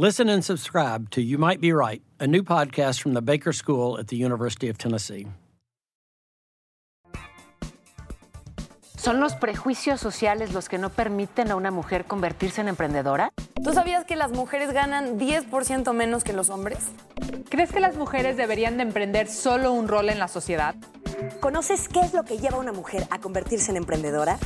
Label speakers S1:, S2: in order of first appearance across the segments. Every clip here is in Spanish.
S1: Listen and subscribe to You Might Be Right, a new podcast from the Baker School at the University of Tennessee.
S2: ¿Son los prejuicios sociales los que no permiten a una mujer convertirse en emprendedora?
S3: ¿Tú sabías que las mujeres ganan 10% menos que los hombres?
S4: ¿Crees que las mujeres deberían de emprender solo un rol en la sociedad?
S5: ¿Conoces qué es lo que lleva a una mujer a convertirse en emprendedora?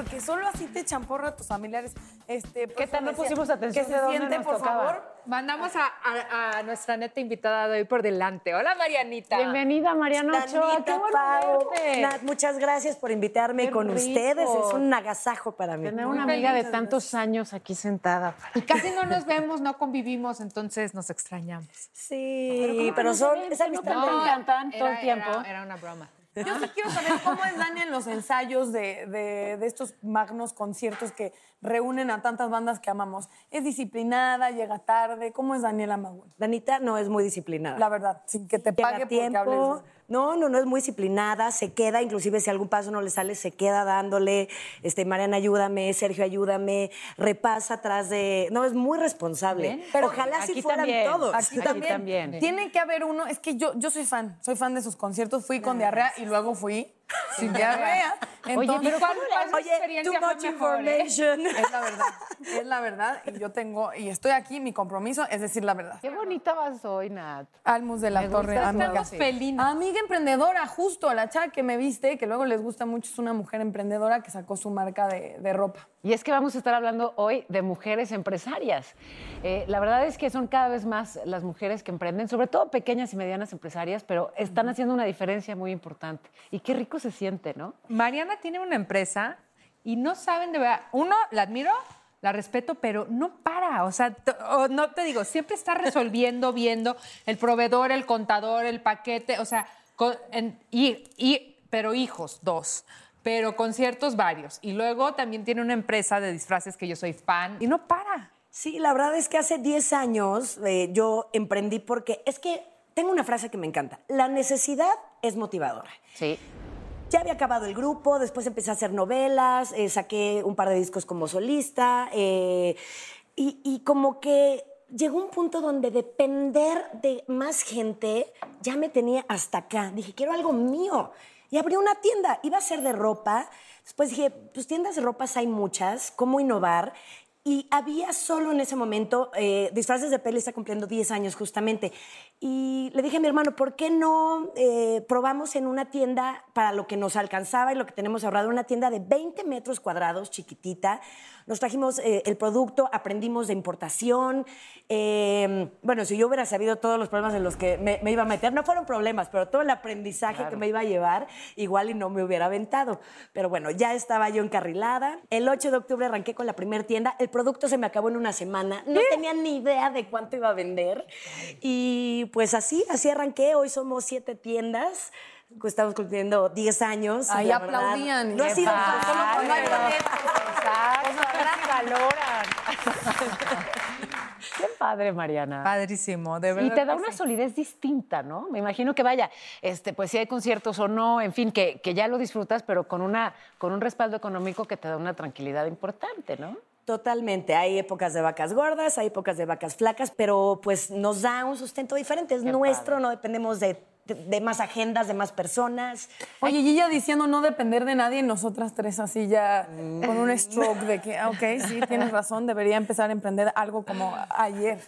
S3: Porque solo así te champorra a tus familiares. Este,
S2: ¿Qué tal no pusimos atención
S3: Que se siente,
S2: nos
S3: por
S2: tocaba?
S3: favor.
S4: Mandamos a, a- a nuestra neta invitada de hoy por delante. Hola, Marianita.
S2: Bienvenida, Mariana Ochoa. Qué bueno
S5: Pau. Nat, muchas gracias por invitarme
S2: Qué
S5: con
S2: rico.
S5: ustedes. Es un agasajo para mí.
S2: Tener
S4: Muy
S2: una amiga de tantos años aquí sentada.
S4: Y casi no nos vemos, no convivimos, entonces nos extrañamos.
S5: Sí, pero, son esa amistad
S2: No, encantan todo el tiempo.
S4: Era, era una broma.
S3: Yo sí quiero saber cómo es Dani en los ensayos de, de- de estos magnos conciertos que reúnen a tantas bandas que amamos. ¿Es disciplinada? ¿Llega tarde? ¿Cómo es Daniela Magún?
S5: Danita no es muy disciplinada.
S3: La verdad, sin que te
S5: Llega
S3: pague
S5: tiempo.
S3: porque hables
S5: No, no, no es muy disciplinada, se queda, inclusive si algún paso no le sale, se queda dándole, este, Mariana, ayúdame, Sergio, ayúdame, repasa atrás de... No, es muy responsable.
S2: Pero
S5: Ojalá si
S2: aquí
S5: fueran
S2: también,
S5: todos.
S3: Aquí,
S2: Aquí
S3: también.
S2: también.
S3: Tiene que haber uno. Es que yo, yo soy fan. Soy fan de sus conciertos. Fui con diarrea y luego fui sin diarrea.
S2: Oye,
S3: Entonces,
S2: pero
S4: ¿cuál,
S2: ¿cómo
S4: cuál
S2: le-
S5: Oye,
S4: experiencia
S5: too much
S4: mejor, eh?
S5: information.
S3: es la verdad. Es la verdad. Y yo tengo, y estoy aquí, mi compromiso es decir la verdad.
S2: Qué bonita vas hoy, Nat.
S3: Almus de la
S2: Me
S3: Torre, amiga. Amiga emprendedora, justo la chava que me viste, que luego les gusta mucho, es una mujer emprendedora que sacó su marca de, de ropa.
S2: Y es que vamos a estar hablando hoy de mujeres empresarias. Eh, la verdad es que son cada vez más las mujeres que emprenden, sobre todo pequeñas y medianas empresarias, pero están haciendo una diferencia muy importante. Y qué rico se siente, ¿no?
S4: Mariana tiene una empresa y no saben de verdad. Uno, la admiro, la respeto, pero no para. O sea, o no te digo, siempre está resolviendo, viendo el proveedor, el contador, el paquete, o sea, con- en- y, y- pero hijos, dos. Pero conciertos varios. Y luego también tiene una empresa de disfraces que yo soy fan y no para.
S5: Sí, la verdad es que hace 10 años eh, yo emprendí porque es que tengo una frase que me encanta. La necesidad es motivadora.
S2: Sí.
S5: Ya había acabado el grupo, después empecé a hacer novelas, eh, saqué un par de discos como solista eh, y, y como que llegó un punto donde depender de más gente ya me tenía hasta acá. Dije, quiero algo mío. Y abrí una tienda, iba a ser de ropa. Después dije, pues tiendas de ropas hay muchas, ¿cómo innovar? Y había solo en ese momento, eh, Disfraces de Peli está cumpliendo 10 años justamente. Y le dije a mi hermano, ¿por qué no eh, probamos en una tienda para lo que nos alcanzaba y lo que tenemos ahorrado? Una tienda de 20 metros cuadrados, chiquitita. Nos trajimos eh, el producto, aprendimos de importación. Eh, bueno, si yo hubiera sabido todos los problemas en los que me, me iba a meter, no fueron problemas, pero todo el aprendizaje que me iba a llevar, igual y no me hubiera aventado. Pero bueno, ya estaba yo encarrilada. El 8 de octubre arranqué con la primera tienda. El producto se me acabó en una semana. No tenía ni idea de cuánto iba a vender. Y pues así, así arranqué. Hoy somos siete tiendas. Estamos cumpliendo 10 años. y
S3: Ahí
S5: verdad,
S3: aplaudían.
S5: No ha sido por no hay.
S2: Qué padre, Mariana.
S4: Padrísimo, de verdad.
S2: Y te da una solidez distinta, ¿no? Me imagino que vaya, este, pues si hay conciertos o no, en fin, que, que ya lo disfrutas, pero con, una, con un respaldo económico que te da una tranquilidad importante, ¿no?
S5: Totalmente. Hay épocas de vacas gordas, hay épocas de vacas flacas, pero pues nos da un sustento diferente. Es nuestro, no dependemos de, de- de más agendas, de más personas.
S3: Oye, y ella diciendo no depender de nadie, y nosotras tres así ya con un stroke de que, ok, sí, tienes razón, debería empezar a emprender algo como ayer.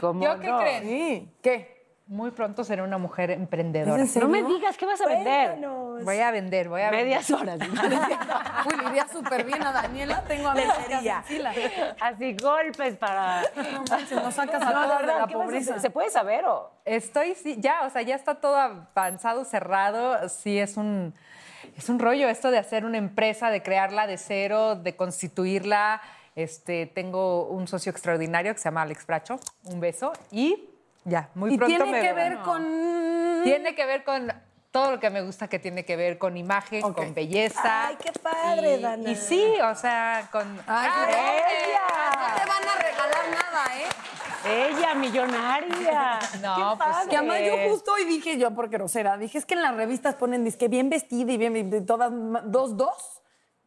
S2: ¿Cómo
S4: ¿Yo qué
S2: no?
S4: creen?
S3: Sí. ¿Qué?
S4: Muy pronto seré una mujer
S3: ¿Es
S4: emprendedora.
S2: No me digas, ¿qué vas a vender?
S5: Cuéntanos.
S4: Voy a vender, voy a vender.
S2: Medias horas.
S3: Uy, le iría súper bien a Daniela. Tengo hacen fila.
S2: Así golpes para...
S3: No manches, nos sacas a
S2: No,
S3: todas de la
S2: ¿qué vas a
S3: pobreza.
S2: ¿Se puede saber o...?
S4: Estoy, sí, ya, o sea, ya está todo avanzado, cerrado. Sí, es un, es un rollo esto de hacer una empresa, de crearla de cero, de constituirla. Este, tengo un socio extraordinario que se llama Alex Bracho. Un beso. Y ya, muy
S3: Y
S4: pronto
S3: tiene
S4: me
S3: que ver con...
S4: Tiene que ver con todo lo que me gusta que tiene que ver con imagen, con belleza.
S5: Ay, qué padre,
S4: y,
S5: Dana.
S4: Y sí, o sea, con...
S3: Ay,
S4: ¡Ah,
S3: qué
S4: ella!
S3: No te van a regalar nada, ¿eh?
S2: Ella, millonaria.
S4: No,
S2: Qué
S4: pues.
S3: Que además yo justo hoy dije yo por grosera, dije es que en las revistas ponen disque bien vestida y bien y todas dos dos,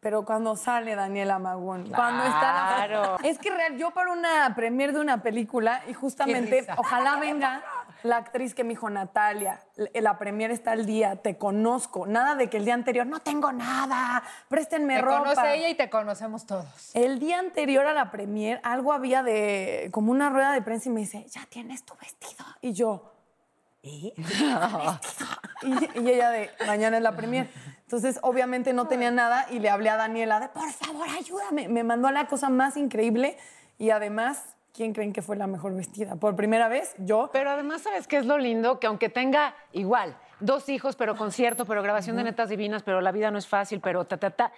S3: pero cuando sale Daniela Magún, cuando está
S2: Claro.
S3: la... es que real yo para una premier de una película y justamente ojalá venga la actriz que me dijo Natalia, la premier está el día, te conozco, nada de que el día anterior no tengo nada, préstenme
S4: Te
S3: ropa.
S4: conoce ella y te conocemos todos.
S3: El día anterior a la premier, algo había de como una rueda de prensa y me dice, ya tienes tu vestido. Y yo, ¿y? y, y ella de, mañana es la premier. Entonces, obviamente no tenía nada y le hablé a Daniela de, por favor, ayúdame. Me mandó a la cosa más increíble y además, ¿quién creen que fue la mejor vestida? Por primera vez, yo.
S2: Pero además, ¿sabes qué es lo lindo? Que aunque tenga igual dos hijos, pero concierto, pero grabación de netas divinas, pero la vida no es fácil, pero ta, ta, ta,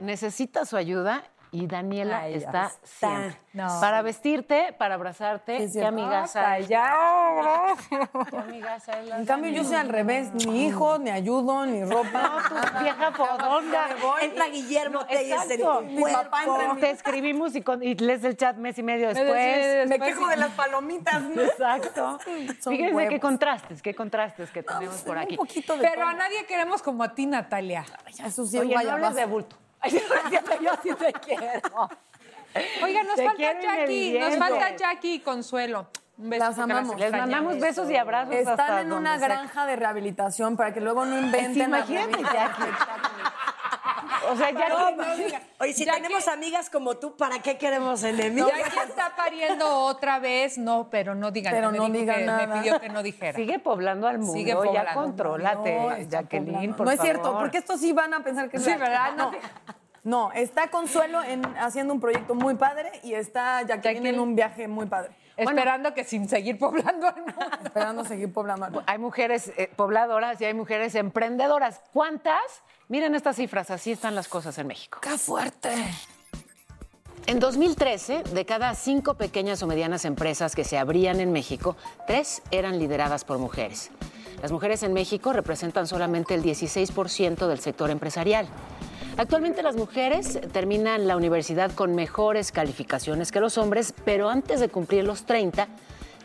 S2: necesita su ayuda y Daniela
S5: Ay,
S2: está
S5: está.
S2: siempre.
S4: No.
S2: Para vestirte, para abrazarte, qué amigaza. es.
S4: ya.
S2: Qué amigaza es la
S3: En cambio, yo soy al revés, ni hijo, ni ayudo, ni ropa.
S2: No, tú, vieja fodonga.
S5: Entra Guillermo Telles en tu
S3: Mi papá
S5: cuerpo.
S3: entra en
S2: Te escribimos y, con- y lees el chat mes y medio después.
S3: Me quejo de las palomitas. ¿no?
S2: Exacto.
S3: Son
S2: Fíjense qué contrastes, qué contrastes que tenemos por aquí.
S3: Un poquito de
S4: Pero
S3: todo.
S4: a nadie queremos como a ti, Natalia.
S3: Eso sí,
S2: Oye, no
S3: vaya,
S2: hables
S3: vas.
S2: de bulto. Yo sí te quiero.
S4: Oiga, nos
S2: Te
S4: falta Jackie, nos falta Jackie y Consuelo. Un beso.
S3: Las
S4: porque
S3: amamos.
S2: Les mandamos besos y abrazos
S3: Están
S2: hasta
S3: en una
S2: sea.
S3: granja de rehabilitación para que luego no inventen.
S2: Sí, imagínate. Jackie. O sea, ya
S5: No,
S2: no,
S5: Oye, si
S4: Ya
S5: tenemos
S4: que-
S5: amigas como tú, ¿para qué queremos enemigos?
S4: Jackie está pariendo otra vez. No, pero no digan.
S3: Pero
S4: me
S3: no digan
S4: que
S3: nada.
S4: Me pidió que no dijera.
S2: sigue poblando al mundo.
S4: Sigue
S2: ya
S4: poblando.
S2: contrólate,
S3: No, está
S2: Jacqueline, por
S3: No es cierto,
S2: favor.
S3: porque estos sí van a pensar que es
S4: Sí. ¿verdad?
S3: No. No, está Consuelo en, haciendo un proyecto muy padre y está Jacqueline en un viaje muy padre.
S4: Esperando que sin seguir poblando mundo.
S3: Esperando seguir poblando. mundo.
S2: Hay mujeres eh, pobladoras y hay mujeres emprendedoras. ¿Cuántas? Miren estas cifras, así están las cosas en México.
S3: ¡Qué fuerte!
S2: En 2013, de cada cinco pequeñas o medianas empresas que se abrían en México, tres eran lideradas por mujeres. Las mujeres en México representan solamente el 16% del sector empresarial. Actualmente las mujeres terminan la universidad con mejores calificaciones que los hombres, pero antes de cumplir los 30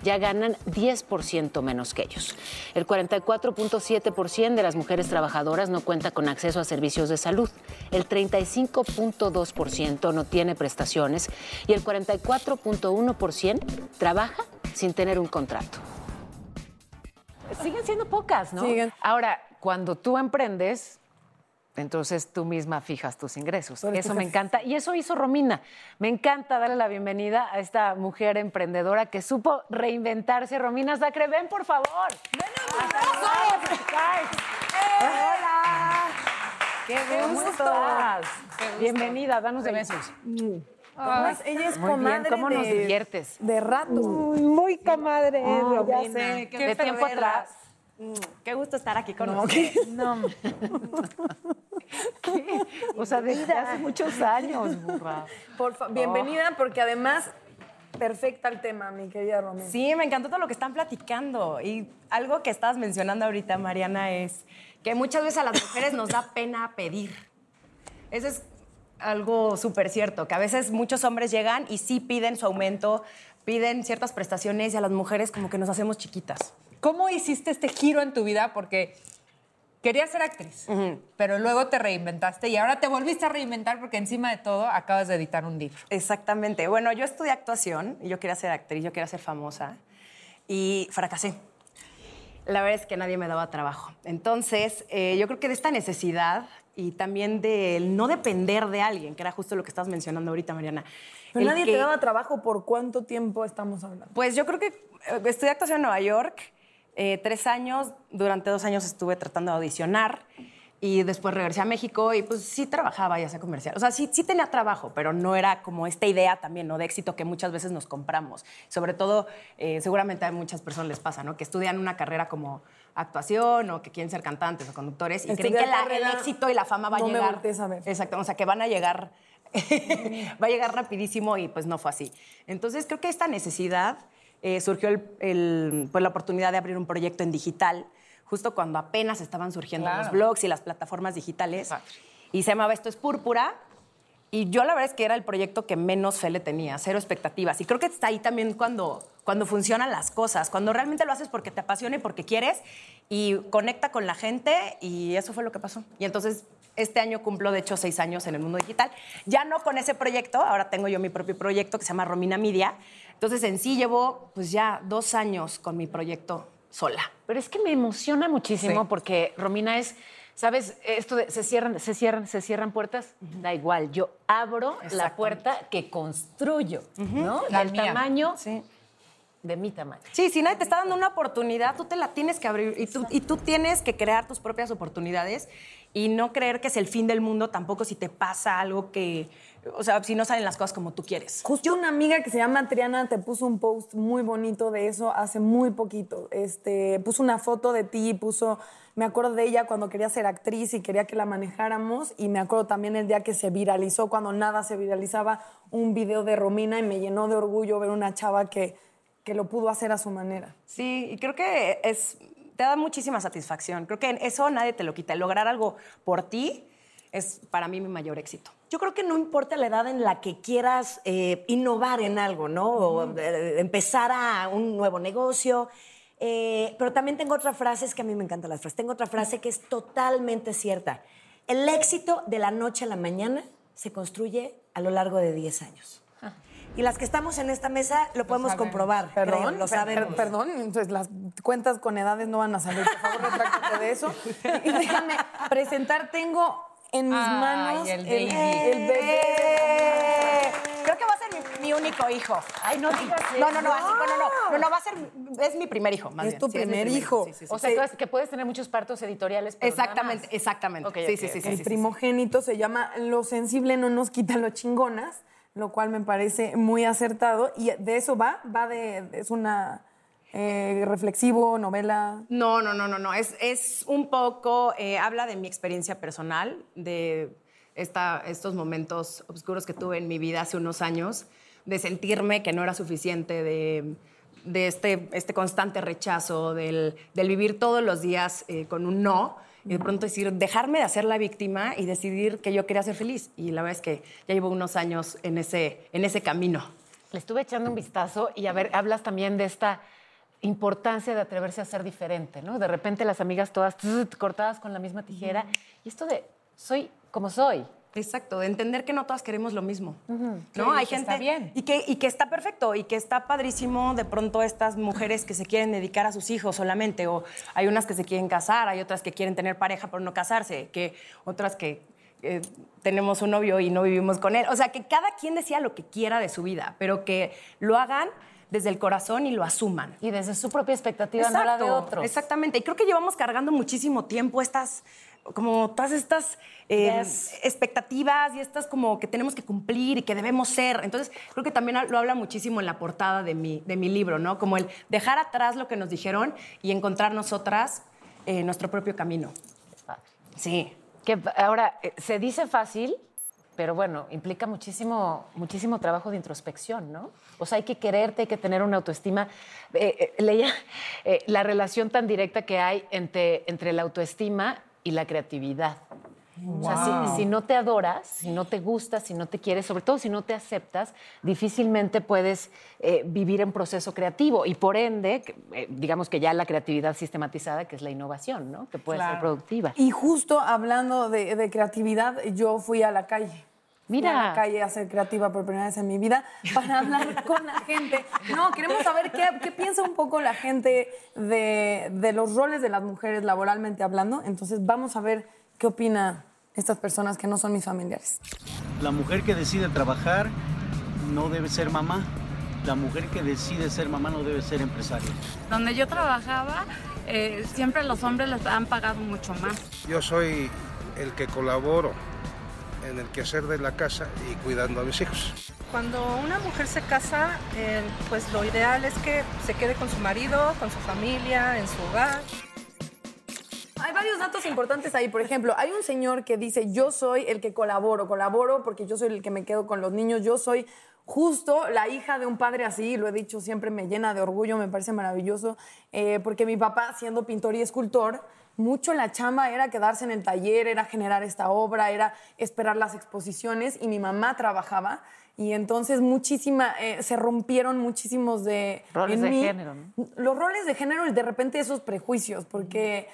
S2: ya ganan 10% menos que ellos. El 44.7% de las mujeres trabajadoras no cuenta con acceso a servicios de salud. El 35.2% no tiene prestaciones y el 44.1% trabaja sin tener un contrato. Siguen siendo pocas, ¿no?
S3: Siguen.
S2: Ahora, cuando tú emprendes, entonces tú misma fijas tus ingresos. Eso me encanta. Y eso hizo Romina. Me encanta darle la bienvenida a esta mujer emprendedora que supo reinventarse. Romina Sacre, ven por favor. Hola. Qué
S3: gusto.
S2: estás? Bienvenida, danos de besos.
S3: Además, ella es
S2: Muy bien,
S3: comadre
S2: ¿cómo nos diviertes?
S3: de rato.
S4: Muy comadre,
S2: ya sé,
S4: Qué
S2: de tiempo atrás.
S6: Qué gusto estar aquí con
S3: No,
S6: ustedes.
S2: No. ¿Qué? O sea, desde hace muchos años, burra.
S3: Por fa- bienvenida, porque además, perfecta el tema, mi querida Romina.
S6: Sí, me encantó todo lo que están platicando. Y algo que estabas mencionando ahorita, Mariana, es que muchas veces a las mujeres nos da pena pedir. Eso es algo súper cierto, que a veces muchos hombres llegan y sí piden su aumento, piden ciertas prestaciones y a las mujeres como que nos hacemos chiquitas.
S4: ¿Cómo hiciste este giro en tu vida? Porque querías ser actriz, pero luego te reinventaste y ahora te volviste a reinventar porque encima de todo acabas de editar un libro.
S6: Exactamente. Bueno, yo estudié actuación y yo quería ser actriz, yo quería ser famosa y fracasé. La verdad es que nadie me daba trabajo. Entonces, eh, yo creo que de esta necesidad y también de no depender de alguien, que era justo lo que estabas mencionando ahorita, Mariana.
S3: Pero nadie
S6: que-
S3: te daba trabajo por cuánto tiempo estamos hablando.
S6: Pues yo creo que eh, estudié actuación en Nueva York, eh, tres años, durante dos años estuve tratando de audicionar y después regresé a México y pues sí trabajaba ya sea comercial. O sea, sí, sí tenía trabajo, pero no era como esta idea también, ¿no? De éxito que muchas veces nos compramos. Sobre todo, eh, seguramente a muchas personas les pasa, ¿no? Que estudian una carrera como actuación o que quieren ser cantantes o conductores y creen que la- el éxito y la fama va a
S3: no me
S6: llegar.
S3: voltees a ver.
S6: Exacto, o sea, que van a llegar, va a llegar rapidísimo y pues no fue así. Entonces creo que esta necesidad eh, surgió el- el- pues, la oportunidad de abrir un proyecto en digital, justo cuando apenas estaban surgiendo
S4: Claro.
S6: los blogs y las plataformas digitales. Y se llamaba Esto es Púrpura. Y yo la verdad es que era el proyecto que menos fe le tenía, cero expectativas. Y creo que está ahí también cuando, cuando funcionan las cosas, cuando realmente lo haces porque te apasiona y porque quieres y conecta con la gente y eso fue lo que pasó. Y entonces este año cumplo de hecho seis años en el mundo digital. Ya no con ese proyecto, ahora tengo yo mi propio proyecto que se llama Romina Media. Entonces en sí llevo pues ya dos años con mi proyecto sola.
S2: Pero es que me emociona muchísimo
S6: Sí.
S2: porque Romina es, ¿sabes? Esto de se cierran, se cierran, se cierran puertas, da igual. Yo abro la puerta que construyo, ¿no?
S4: La
S2: Del
S4: mía.
S2: tamaño
S6: Sí.
S2: de mi tamaño.
S6: Sí, si nadie te está dando una oportunidad, tú te la tienes que abrir y tú, y tú tienes que crear tus propias oportunidades y no creer que es el fin del mundo tampoco si te pasa algo que, o sea, si no salen las cosas como tú quieres.
S3: Justo una amiga que se llama Triana te puso un post muy bonito de eso hace muy poquito. Este, puso una foto de ti, puso, me acuerdo de ella cuando quería ser actriz y quería que la manejáramos y me acuerdo también el día que se viralizó, cuando nada se viralizaba, un video de Romina y me llenó de orgullo ver una chava que, que lo pudo hacer a su manera.
S6: Sí, y creo que es, te da muchísima satisfacción. Creo que eso nadie te lo quita. Lograr algo por ti es para mí mi mayor éxito.
S5: Yo creo que no importa la edad en la que quieras eh, innovar en algo, ¿no? O eh, empezar a un nuevo negocio. Eh, pero también tengo otra frase, es que a mí me encantan las frases. Tengo otra frase que es totalmente cierta. El éxito de la noche a la mañana se construye a lo largo de 10 años. Y las que estamos en esta mesa lo podemos comprobar.
S3: Perdón,
S5: creo, lo sabemos.
S3: per- perdón, entonces las cuentas con edades no van a salir. Por favor, retráctate de eso. Y déjame presentar, tengo en mis
S4: Ay,
S3: manos
S4: el
S3: el,
S4: baby.
S3: el bebé.
S6: Creo que va a ser mi, mi único hijo.
S2: Ay, no digas
S6: No, no, no,
S2: eso.
S6: así, bueno, no, no, no, va a ser, es mi primer hijo, más
S3: Es
S6: bien.
S3: tu
S6: Sí, mi
S3: primer hijo.
S6: Sí, sí, sí.
S2: O sea, que puedes tener muchos partos editoriales, pero nada
S6: Exactamente,
S2: más.
S6: exactamente.
S2: Ok,
S6: sí,
S2: ok,
S6: sí, sí,
S2: ok.
S6: sí,
S3: el
S6: sí, sí.
S3: primogénito se llama Lo sensible no nos quita lo chingonas, lo cual me parece muy acertado. Y de eso va, va de, es una eh, reflexivo, novela.
S6: No, no, no, no, no. Es, es un poco, eh, habla de mi experiencia personal, de esta, estos momentos oscuros que tuve en mi vida hace unos años, de sentirme que no era suficiente, de, de este, este constante rechazo, del, del vivir todos los días eh, con un no. Y de pronto decir, dejarme de hacer la víctima y decidir que yo quería ser feliz. Y la verdad es que ya llevo unos años en ese, en ese camino.
S2: Le estuve echando un vistazo y a ver, hablas también de esta importancia de atreverse a ser diferente, ¿no? De repente las amigas todas tss, cortadas con la misma tijera. Y esto de soy como soy.
S6: Exacto, de entender que no todas queremos lo mismo. ¿no?
S4: Sí,
S6: Hay gente
S4: está bien.
S6: Y, que, y que está perfecto y que está padrísimo de pronto estas mujeres que se quieren dedicar a sus hijos solamente o hay unas que se quieren casar, hay otras que quieren tener pareja por no casarse, que otras que eh, tenemos un novio y no vivimos con él. O sea, que cada quien decía lo que quiera de su vida, pero que lo hagan desde el corazón y lo asuman.
S2: Y desde su propia expectativa, no la de otros.
S6: Exactamente. Y creo que llevamos cargando muchísimo tiempo estas, como todas estas eh,
S2: Yes.
S6: expectativas y estas como que tenemos que cumplir y que debemos ser. Entonces, creo que también lo habla muchísimo en la portada de mi, de mi libro, ¿no? Como el dejar atrás lo que nos dijeron y encontrar nosotras eh, nuestro propio camino. Sí.
S2: Que ahora, eh, se dice fácil, pero bueno, implica muchísimo, muchísimo trabajo de introspección, ¿no? O sea, hay que quererte, hay que tener una autoestima. Eh, eh, leía eh, la relación tan directa que hay entre, entre la autoestima y la creatividad. O sea, si, si no te adoras, si no te gustas, si no te quieres, sobre todo si no te aceptas, difícilmente puedes eh, vivir en proceso creativo y por ende, eh, digamos que ya la creatividad sistematizada, que es la innovación, ¿no? Que puede ser productiva.
S3: Y justo hablando de, de creatividad, yo fui a la calle. Fui a la
S2: Mira.
S3: calle a ser creativa por primera vez en mi vida para hablar con la gente. No, queremos saber qué, qué piensa un poco la gente de, de los roles de las mujeres laboralmente hablando. Entonces vamos a ver qué opina estas personas que no son mis familiares.
S7: La mujer que decide trabajar no debe ser mamá. La mujer que decide ser mamá no debe ser empresaria.
S8: Donde yo trabajaba, eh, siempre los hombres les han pagado mucho más.
S9: Yo soy el que colaboro en el quehacer de la casa y cuidando a mis hijos.
S10: Cuando una mujer se casa, eh, pues lo ideal es que se quede con su marido, con su familia, en su hogar.
S3: Hay varios datos importantes ahí. Por ejemplo, hay un señor que dice, yo soy el que colaboro, colaboro porque yo soy el que me quedo con los niños, yo soy justo la hija de un padre así, lo he dicho siempre, me llena de orgullo, me parece maravilloso, eh, porque mi papá, siendo pintor y escultor, mucho la chamba era quedarse en el taller, era generar esta obra, era esperar las exposiciones y mi mamá trabajaba. Y entonces muchísima, eh, se rompieron muchísimos de...
S2: Roles
S3: en
S2: de
S3: mí,
S2: género, ¿no?
S3: los roles de género y de repente esos prejuicios, porque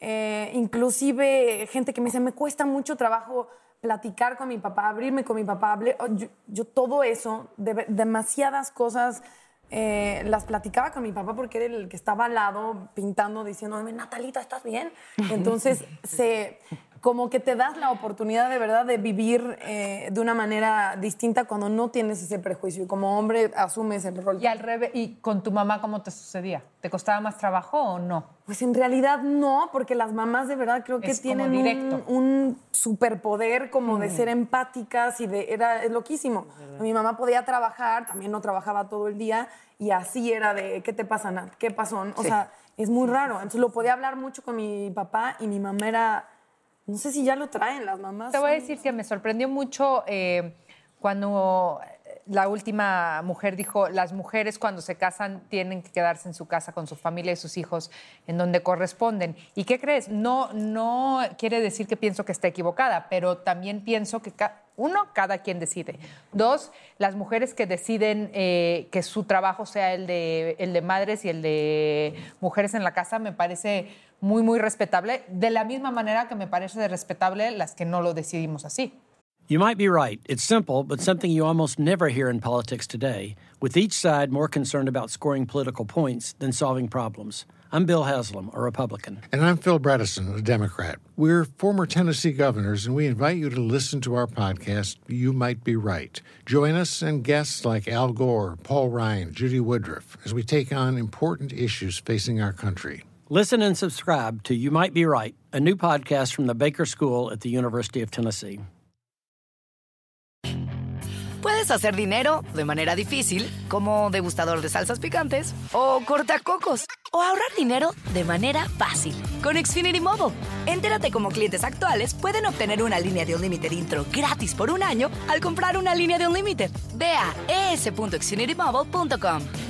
S3: eh, inclusive gente que me dice, me cuesta mucho trabajo platicar con mi papá, abrirme con mi papá, oh, yo, yo todo eso, de- demasiadas cosas eh, las platicaba con mi papá porque era el que estaba al lado pintando, diciéndome, Natalita, ¿estás bien? Entonces, se, como que te das la oportunidad de verdad de vivir eh, de una manera distinta cuando no tienes ese prejuicio y como hombre asumes el rol.
S4: Y al revés, ¿y con tu mamá cómo te sucedía? ¿Te costaba más trabajo o no?
S3: Pues en realidad no, porque las mamás de verdad creo que
S4: Es
S3: tienen un, un superpoder como de ser empáticas y de era es loquísimo. Mi mamá podía trabajar, también no trabajaba todo el día y así era de ¿qué te pasa, Nat? ¿Qué pasó? O sea, es muy raro. Entonces lo podía hablar mucho con mi papá y mi mamá era no sé si ya lo traen las mamás.
S4: Te voy a decir que me sorprendió mucho eh, cuando la última mujer dijo, las mujeres cuando se casan tienen que quedarse en su casa con su familia y sus hijos en donde corresponden. ¿Y qué crees? No, no quiere decir que pienso que está equivocada, pero también pienso que, ca- uno, cada quien decide. Dos, las mujeres que deciden eh, que su trabajo sea el de, el de madres y el de mujeres en la casa, me parece muy, muy respetable, de la misma manera que me parece respetable las que no lo decidimos así.
S1: You might be right. It's simple, but something you almost never hear in politics today, with each side more concerned about scoring political points than solving problems. I'm Bill Haslam, a Republican.
S11: And I'm Phil Bredesen, a Democrat. We're former Tennessee governors, and we invite you to listen to our podcast, You Might Be Right. Join us and guests like Al Gore, Paul Ryan, Judy Woodruff, as we take on important issues facing our country.
S1: Listen and subscribe to You Might Be Right, a new podcast from the Baker School at the University of Tennessee.
S12: Puedes hacer dinero de manera difícil, como degustador de salsas picantes, o cortacocos, o ahorrar dinero de manera fácil con Xfinity Mobile. Entérate cómo clientes actuales pueden obtener una línea de Unlimited intro gratis por un año al comprar una línea de Unlimited. Ve a es.xfinitymobile.com.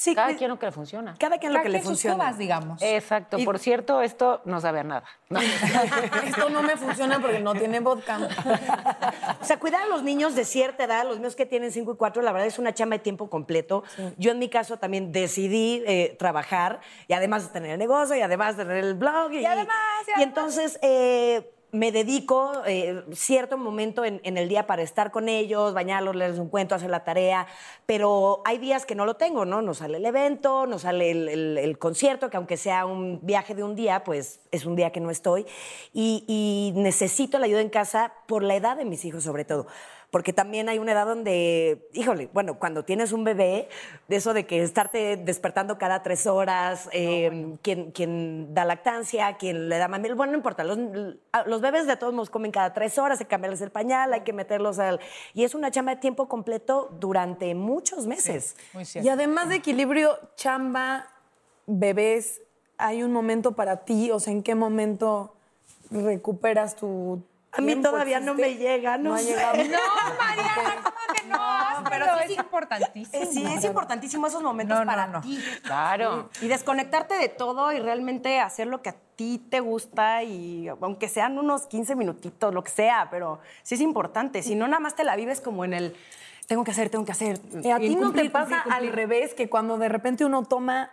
S5: Sí,
S2: Cada
S5: pues,
S2: quien lo que le funciona.
S5: cada quien lo
S4: Cada
S5: que le
S4: quien sus
S5: funciona.
S4: cubas, digamos.
S2: Exacto. Por cierto, esto no sabe a nada. No.
S3: Esto no me funciona porque no tiene vodka.
S5: O sea, cuidar a los niños de cierta edad, los míos que tienen 5 y 4, la verdad es una chamba de tiempo completo. Yo en mi caso también decidí eh, trabajar y además de tener el negocio y además de tener el blog. Y,
S4: además, y
S5: y
S4: además.
S5: entonces eh, me dedico eh, cierto momento en, el día para estar con ellos, bañarlos, leerles un cuento, hacer la tarea, pero hay días que no lo tengo, ¿no? No sale el evento, no sale el, concierto, que aunque sea un viaje de un día, pues es un día que no estoy. Y necesito la ayuda en casa por la edad de mis hijos, sobre todo. Porque también hay una edad donde, híjole, bueno, cuando tienes un bebé, de eso de que estarte despertando cada tres horas, eh, quien, quien da lactancia, quien le da mamil, bueno, no importa, los, los bebés de todos modos comen cada tres horas, hay que cambiarles el pañal, hay que meterlos al... Y es una chamba de tiempo completo durante muchos meses.
S4: Muy cierto.
S3: Y además de equilibrio, chamba, bebés, hay un momento para ti, o sea, ¿en qué momento recuperas tu
S5: A mí todavía no me llega, no,
S3: ha
S5: sé.
S3: llegado.
S4: No, Mariana, ¿cómo que no?
S6: pero
S4: pero
S6: sí,
S4: es
S6: sí.
S4: importantísimo.
S6: Eh, Sí, es importantísimo esos momentos
S4: No, no,
S6: para
S4: no.
S6: ti.
S2: Claro.
S6: Y desconectarte de todo y realmente hacer lo que a ti te gusta y aunque sean unos 15 minutitos, lo que sea, pero sí es importante. Si no, nada más te la vives como en el tengo que hacer, tengo que hacer.
S3: Eh, ¿A
S6: Y
S3: ti no te pasa
S6: cumplir,
S3: al revés que cuando de repente uno toma,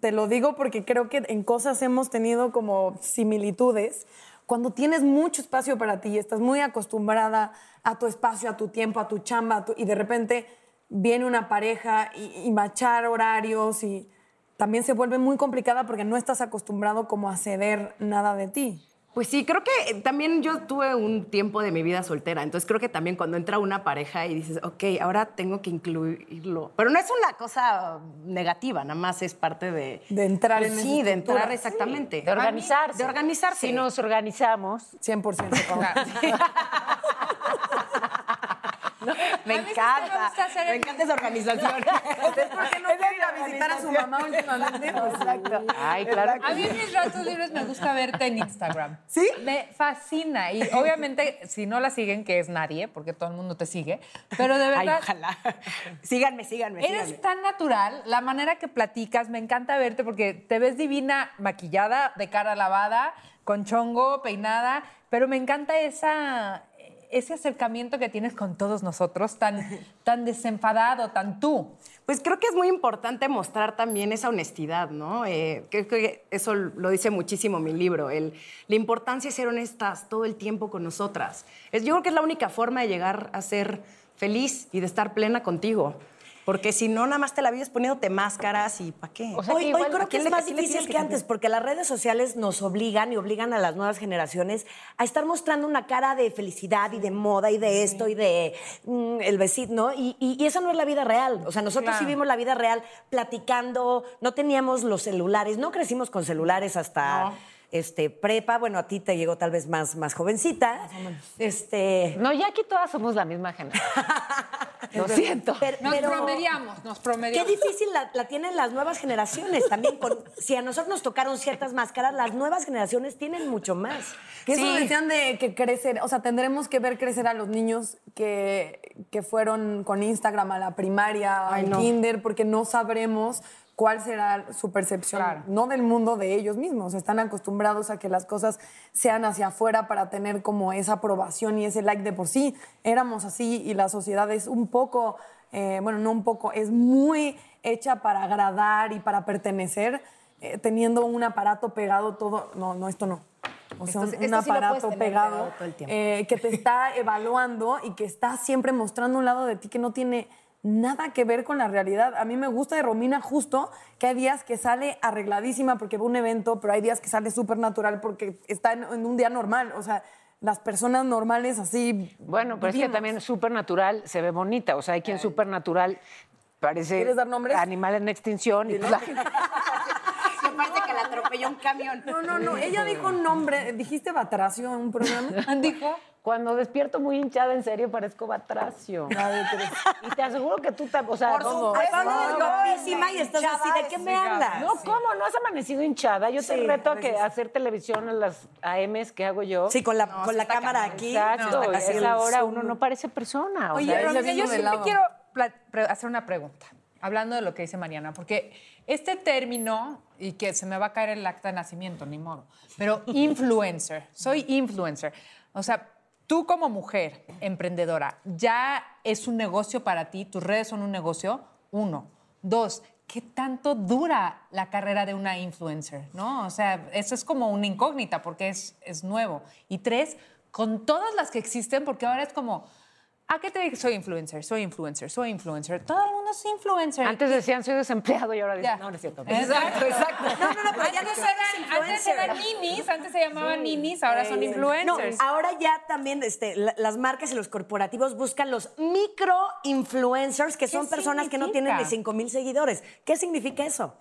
S3: te lo digo porque creo que en cosas hemos tenido como similitudes, cuando tienes mucho espacio para ti y estás muy acostumbrada a tu espacio, a tu tiempo, a tu chamba, y de repente viene una pareja y, y machar horarios y también se vuelve muy complicada porque no estás acostumbrado como a ceder nada de ti.
S6: Pues sí, creo que también yo tuve un tiempo de mi vida soltera, entonces creo que también cuando entra una pareja y dices, ok, ahora tengo que incluirlo, pero no es una cosa negativa, nada más es parte de...
S3: De entrar
S6: Pues
S3: en
S6: Sí, de
S3: estructura.
S6: entrar exactamente.
S2: De organizarse.
S6: De organizarse.
S2: Si nos organizamos.
S3: 100%. Pau.
S6: Me encanta,
S4: gusta hacer
S6: me
S4: el-
S6: encanta esa organización.
S3: ¿Por qué no quiere ir a visitar a su mamá últimamente? Exacto.
S2: Ay, claro.
S4: A mí en mis ratos libres me gusta verte en Instagram.
S6: ¿Sí?
S4: Me fascina. Y obviamente, si no la siguen, que es nadie, porque todo el mundo te sigue, pero de
S6: Ay,
S4: verdad...
S6: ojalá. Síganme, síganme,
S4: Eres
S6: síganme.
S4: tan natural, la manera que platicas, me encanta verte porque te ves divina, maquillada, de cara lavada, con chongo, peinada, pero me encanta esa, ese acercamiento que tienes con todos nosotros, tan, tan desenfadado, tan tú.
S6: Pues creo que es muy importante mostrar también esa honestidad, ¿no? Eh, creo que eso lo dice muchísimo mi libro, el, la importancia de ser honestas todo el tiempo con nosotras. Es, yo creo que es la única forma de llegar a ser feliz y de estar plena contigo. Porque si no, nada más te la vives poniéndote máscaras y ¿para qué?
S2: O sea,
S5: Hoy, creo
S6: ¿a
S5: que es
S6: le-
S5: más difícil que
S6: que
S5: antes, porque las redes sociales nos obligan y obligan a las nuevas generaciones a estar mostrando una cara de felicidad y de moda y de esto y de mm, el besito, ¿no? Y, y, y esa no es la vida real. O sea, nosotros sí
S4: Claro.
S5: vimos la vida real platicando, no teníamos los celulares, no crecimos con celulares hasta... Este, prepa, bueno, a ti te llegó tal vez más, más jovencita. Este,
S2: No, ya aquí todas somos la misma generación. Lo siento.
S5: pero-
S4: Nos
S5: pero-
S4: promediamos, nos
S5: Qué
S4: promediamos.
S5: difícil la, la tienen las nuevas generaciones también. con- si a nosotros nos tocaron ciertas máscaras, las nuevas generaciones tienen mucho más.
S3: Que eso
S6: Sí.
S3: decían de que crecer, o sea, tendremos que ver crecer a los niños que, que fueron con Instagram a la primaria,
S6: Ay,
S3: al
S6: no.
S3: kinder, porque no sabremos cuál será su percepción,
S4: Claro.
S3: no del mundo de ellos mismos. Están acostumbrados a que las cosas sean hacia afuera para tener como esa aprobación y ese like de por sí. Éramos así y la sociedad es un poco, eh, bueno, no un poco, es muy hecha para agradar y para pertenecer, eh, teniendo un aparato pegado todo. No, no, esto no. O sea,
S6: Esto
S3: un,
S6: sí
S3: aparato pegado, eh, que te está evaluando y que está siempre mostrando un lado de ti que no tiene nada que ver con la realidad. A mí me gusta de Romina justo que hay días que sale arregladísima porque va a un evento, pero hay días que sale súper natural porque está en, en un día normal. O sea, las personas normales así...
S2: Bueno, pero es que también supernatural se ve bonita. O sea, hay quien supernatural parece
S3: ¿Quieres dar nombres?
S2: animal en extinción. Y la-
S6: Me parece que la atropelló un camión.
S3: No, no, no. Ella dijo un nombre. ¿Dijiste Batracio en un programa?
S4: Dijo,
S2: Cuando despierto muy hinchada, en serio, parezco batracio. Y te aseguro que tú también. O sea,
S6: Por
S2: ¿cómo?
S6: supuesto.
S5: Es
S6: No,
S5: guapísima y estás así, ¿de qué me hablas?
S2: No, ¿cómo? ¿No has amanecido hinchada? Yo te
S5: Sí,
S2: reto
S5: a
S2: que hacer televisión a las AMs que hago yo.
S5: Sí, con la,
S6: No,
S5: con
S6: sí
S5: la cámara aquí.
S2: Exacto,
S5: No,
S2: y a
S5: así el
S2: esa hora
S5: zoom.
S2: uno no parece persona. o
S4: Oye,
S2: sea,
S4: Romina,
S3: vino
S4: yo siempre
S3: lado.
S4: quiero hacer una pregunta, hablando de lo que dice Mariana, porque este término, y que se me va a caer el acta de nacimiento, ni modo, pero influencer, soy influencer. O sea, tú como mujer emprendedora, ¿ya es un negocio para ti? ¿Tus redes son un negocio? Uno. Dos, ¿qué tanto dura la carrera de una influencer? ¿No? O sea, eso es como una incógnita porque es, es nuevo. Y tres, con todas las que existen, porque ahora es como, ¿a qué te digo? Soy influencer, soy influencer, soy influencer. Todo el mundo es influencer.
S2: Antes decían soy desempleado y ahora dicen,
S4: Ya.
S2: no, no es cierto.
S4: Exacto, exacto.
S5: No, no, no, pero ya no
S4: eran, antes eran ninis, antes se llamaban ninis, ahora son
S5: No,
S4: influencers.
S5: ahora ya también este, la- las marcas y los corporativos buscan los micro influencers, que son personas que no tienen ni
S4: significa?
S5: 5 mil seguidores. ¿Qué significa eso?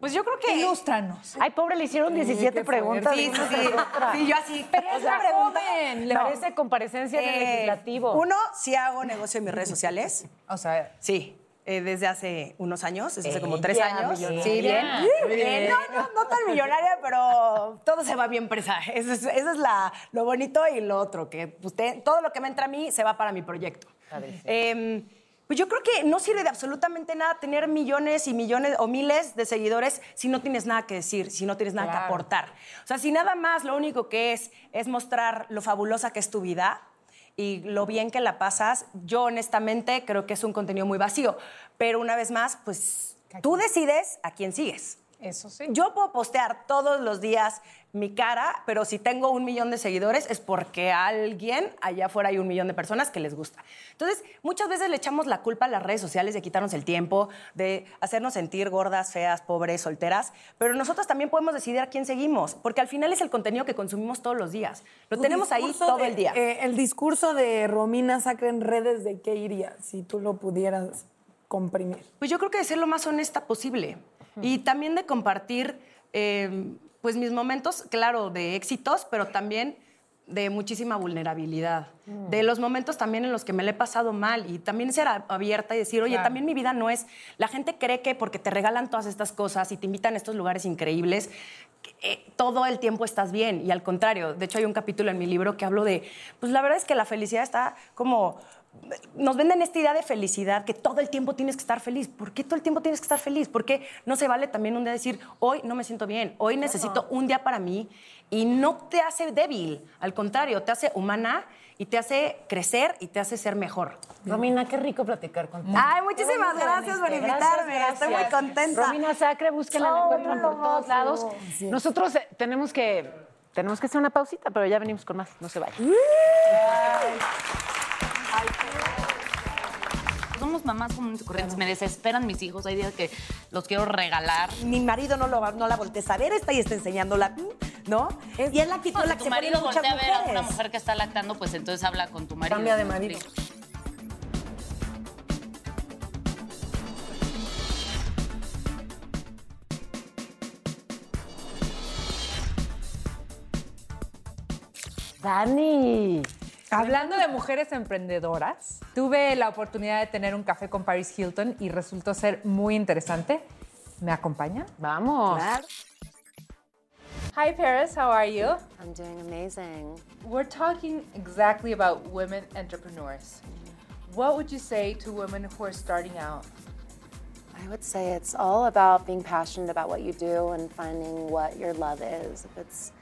S6: Pues yo creo que...
S4: Ilústranos.
S2: Ay, pobre, le hicieron 17 preguntas.
S6: Sí, sí, sí. Sí, yo así.
S4: Pero la
S6: pregunta-
S4: joven.
S2: Le
S6: No.
S2: parece comparecencia en el
S6: Eh,
S2: legislativo.
S6: Uno, sí hago negocio en mis redes sociales.
S4: O sea,
S6: Sí. eh, desde hace unos años, desde hace como tres
S2: Ella,
S6: años.
S2: millonaria.
S6: Sí, bien.
S2: Bien.
S6: Eh, no, no, no tan millonaria, pero todo se va bien presa. Eso es, eso es la, lo bonito y lo otro, que usted, todo lo que me entra a mí se va para mi proyecto. Em, pues yo creo que no sirve de absolutamente nada tener millones y millones o miles de seguidores si no tienes nada que decir, si no tienes nada que
S4: Claro.
S6: aportar. O sea, si nada más lo único que es es mostrar lo fabulosa que es tu vida y lo bien que la pasas, yo honestamente creo que es un contenido muy vacío. Pero una vez más, pues tú decides a quién sigues.
S4: Eso sí.
S6: Yo puedo postear todos los días mi cara, pero si tengo un millón de seguidores es porque a alguien allá afuera hay un millón de personas que les gusta. Entonces, muchas veces le echamos la culpa a las redes sociales de quitarnos el tiempo, de hacernos sentir gordas, feas, pobres, solteras, pero nosotros también podemos decidir a quién seguimos, porque al final es el contenido que consumimos todos los días. Lo
S3: Tu
S6: tenemos ahí todo
S3: de-
S6: el día.
S3: eh, el discurso de Romina Sacre en redes, ¿de qué iría si tú lo pudieras comprimir?
S6: Pues yo creo que de ser lo más honesta posible y también de compartir eh, pues mis momentos, claro, de éxitos, pero también de muchísima vulnerabilidad, de los momentos también en los que me le he pasado mal y también ser abierta y decir, oye,
S4: Claro.
S6: también mi vida no es, la gente cree que porque te regalan todas estas cosas y te invitan a estos lugares increíbles, eh, todo el tiempo estás bien. Y al contrario, de hecho hay un capítulo en mi libro que hablo de, pues la verdad es que la felicidad está como nos venden esta idea de felicidad, que todo el tiempo tienes que estar feliz. ¿Por qué todo el tiempo tienes que estar feliz? ¿Por qué no se vale también un día decir, hoy no me siento bien, hoy necesito un día para mí? Y no te hace débil, al contrario, te hace humana y te hace crecer y te hace ser mejor.
S2: Romina, qué rico platicar contigo.
S6: Ay, muchísimas gracias por
S2: viniste.
S6: invitarme.
S2: Gracias,
S6: Estoy muy
S2: gracias.
S6: contenta.
S2: Romina Sacre, búsquenla, la encuentran por todos lados. Nosotros eh, tenemos que, tenemos que hacer una pausita, pero ya venimos con más. No se vayan.
S13: Somos mamás comunes y corrientes. Me desesperan mis hijos. Hay días que los quiero regalar.
S14: Mi marido no, lo, va- no la voltees a ver, está y está enseñándola, ¿no? y es la actitud
S13: No,
S14: la
S13: si
S14: que
S13: tu
S14: se
S13: marido voltea a ver a una mujer que está lactando, pues entonces habla con tu marido.
S3: Cambia de marido.
S2: Dani.
S4: Hablando de mujeres emprendedoras, tuve la oportunidad de tener un café con Paris Hilton y resultó ser muy interesante. ¿Me acompaña?
S2: Vamos.
S4: Hi Paris, how are you?
S15: I'm doing amazing.
S4: We're talking exactly about women entrepreneurs. What would you say to women who are starting out?
S15: I would say it's all about being passionate about what you do and finding what your love is. If it's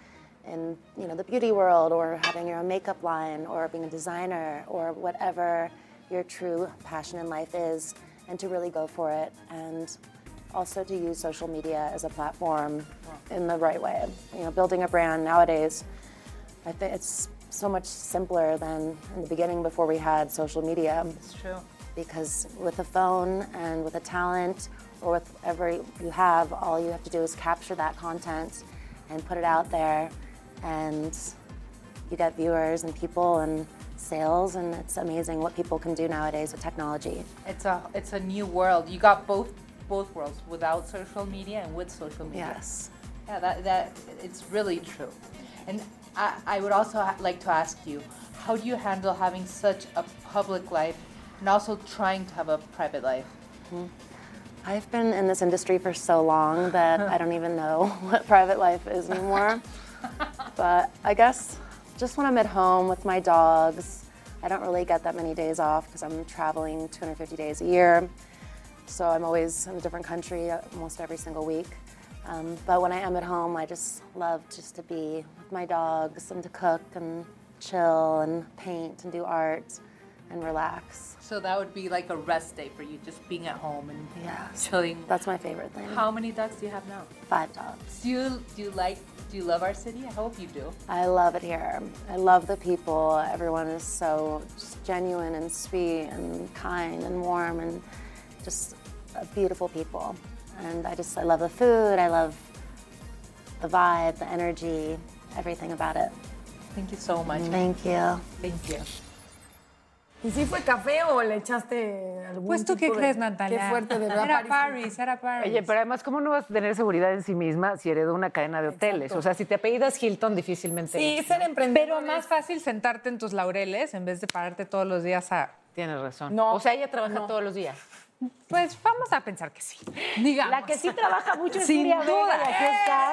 S15: in you know the beauty world or having your own makeup line or being a designer or whatever your true passion in life is and to really go for it and also to use social media as a platform in the right way. You know, building a brand nowadays I think it's so much simpler than in the beginning before we had social media.
S4: It's true.
S15: Because with a phone and with a talent or with whatever you have, all you have to do is capture that content and put it out there, and you get viewers and people and sales, and it's amazing what people can do nowadays with technology.
S4: It's a it's a new world. You got both both worlds without social media and with social media.
S15: Yes.
S4: Yeah, that that it's really true. And I, I would also ha- like to ask you, how do you handle having such a public life and also trying to have a private life? Hmm.
S15: I've been in this industry for so long that I don't even know what private life is anymore. but I guess just when I'm at home with my dogs, I don't really get that many days off because I'm traveling 250 days a year. So I'm always in a different country uh, almost every single week. Um, but when I am at home, I just love just to be with my dogs and to cook and chill and paint and do art and relax.
S4: So that would be like a rest day for you, just being at home and
S15: Yes.
S4: chilling.
S15: That's my favorite thing.
S4: How many dogs do you have now?
S15: Five dogs.
S4: Do you do you like do you love our city? I hope you do.
S15: I love it here. I love the people. Everyone is so genuine and sweet and kind and warm and just beautiful people. And I just I love the food. I love the vibe, the energy, everything about it.
S4: Thank you so much.
S15: Thank you.
S4: Thank you.
S3: ¿Y si fue café o le echaste algún
S4: Pues tú qué
S3: de-
S4: crees, Natalia.
S3: Qué fuerte, de verdad.
S4: Era
S3: Paris.
S4: Era Paris.
S2: Oye, pero además, ¿cómo no vas a tener seguridad en sí misma si heredó una cadena de hoteles? O sea, si te apellidas Hilton, difícilmente.
S3: Sí, ser emprendedor.
S4: Pero más fácil sentarte en tus laureles en vez de pararte todos los días a.
S2: Tienes razón.
S3: No.
S2: O sea, ella trabaja
S3: No.
S2: todos los días.
S4: Pues vamos a pensar que sí. Digamos.
S2: La que sí trabaja mucho es
S4: Sin
S2: Nuria Vega,
S4: duda.
S2: y aquí está.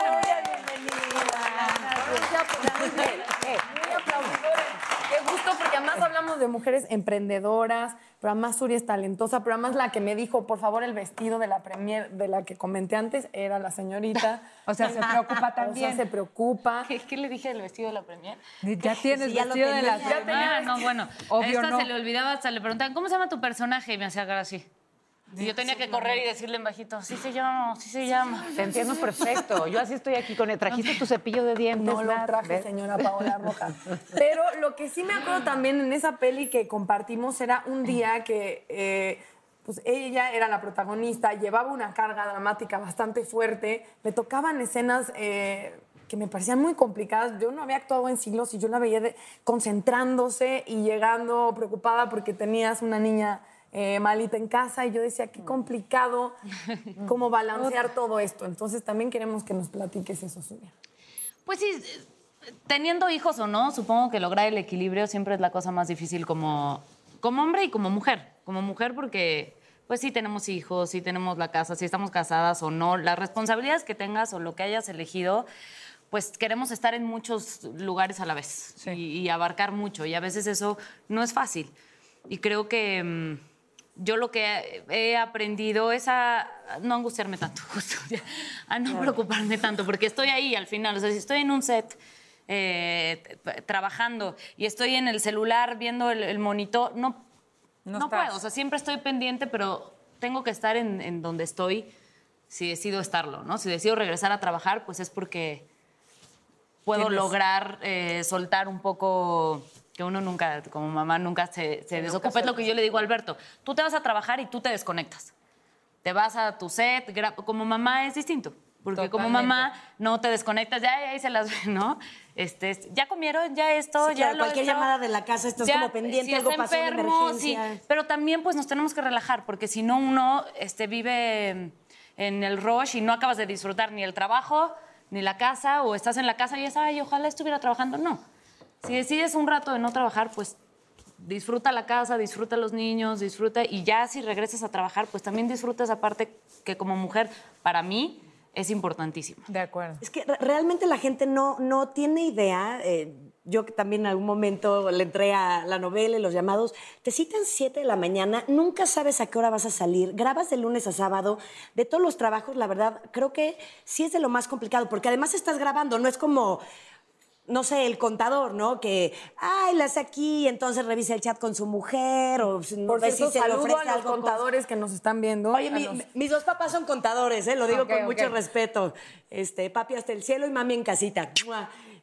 S3: Muy aplaudidores. Qué gusto, porque además hablamos de mujeres emprendedoras, pero además Suri es talentosa, pero además la que me dijo, por favor, el vestido de la premier de la que comenté antes era la señorita.
S4: O sea, se preocupa también.
S3: O sea, se preocupa.
S13: ¿Qué, qué le dije del vestido de la premier?
S4: Ya tienes
S3: Sí, ya
S4: vestido de la.
S3: Ya tenía
S13: Ah, no, bueno.
S4: Obvio
S13: esta
S4: no.
S13: se le olvidaba, hasta le preguntaban, ¿cómo se llama tu personaje? Y me hacía cara así. Y yo tenía que correr y decirle en bajito, sí se llama, sí se llama.
S2: Te entiendo perfecto. Yo así estoy aquí con él. ¿Trajiste tu cepillo de dientes?
S3: No lo traje,
S2: ¿Ves?
S3: señora Paola Roja. Pero lo que sí me acuerdo también en esa peli que compartimos era un día que eh, pues ella era la protagonista, llevaba una carga dramática bastante fuerte, le tocaban escenas eh, que me parecían muy complicadas. Yo no había actuado en siglos y yo la veía de- concentrándose y llegando preocupada porque tenías una niña eh, malita en casa y yo decía, qué complicado cómo balancear todo esto. Entonces también queremos que nos platiques eso, Zulia.
S13: Pues sí, teniendo hijos o no, supongo que lograr el equilibrio siempre es la cosa más difícil como, como hombre y como mujer. Como mujer porque, pues sí tenemos hijos, sí tenemos la casa, sí estamos casadas o no, las responsabilidades que tengas o lo que hayas elegido, pues queremos estar en muchos lugares a la vez y, y abarcar mucho. Y a veces eso no es fácil. Y creo que mm, yo lo que he aprendido es a no angustiarme tanto, justo, a no preocuparme tanto, porque estoy ahí al final. O sea, si estoy en un set eh, trabajando y estoy en el celular viendo el, el monitor, no,
S4: No
S13: no, puedo. O sea, siempre estoy pendiente, pero tengo que estar en, en donde estoy si decido estarlo, ¿no? Si decido regresar a trabajar, pues es porque puedo
S4: Tienes-
S13: lograr eh, soltar un poco que uno nunca, como mamá, nunca se, se desocupa. Es lo que yo le digo a Alberto. Tú te vas a trabajar y tú te desconectas. Te vas a tu set, como mamá es distinto. Porque como mamá no te desconectas, ya ahí se las ve, ¿no? Este, ya comieron, ya esto,
S5: Sí,
S13: ya
S5: claro,
S13: lo
S5: cualquier
S13: esto.
S5: llamada de la casa estás como pendiente,
S13: si
S5: algo pasó de
S13: enfermo, sí. Pero también pues nos tenemos que relajar, porque si no uno este, vive en el rush y no acabas de disfrutar ni el trabajo, ni la casa, o estás en la casa y es, ay, ojalá estuviera trabajando. No. Si decides un rato de no trabajar, pues disfruta la casa, disfruta los niños, disfruta y ya si regresas a trabajar, pues también disfruta esa parte que como mujer, para mí, es importantísima.
S4: De acuerdo.
S5: Es que re- realmente la gente no, no tiene idea. eh, yo que también en algún momento le entré a la novela y los llamados. Te citan 7 de la mañana, nunca sabes a qué hora vas a salir, grabas de lunes a sábado. De todos los trabajos, la verdad, creo que sí es de lo más complicado, porque además estás grabando, no es como. No sé, el contador, ¿no? Que, ay, la hace aquí, entonces revisa el chat con su mujer, o no
S3: Por cierto,
S5: si se le ofrece
S3: a los
S5: con-
S3: contadores que nos están viendo.
S5: Oye,
S3: A
S5: mi-
S3: los-
S5: mis dos papás son contadores, ¿eh? lo digo con mucho respeto. Este, papi hasta el cielo y mami en casita.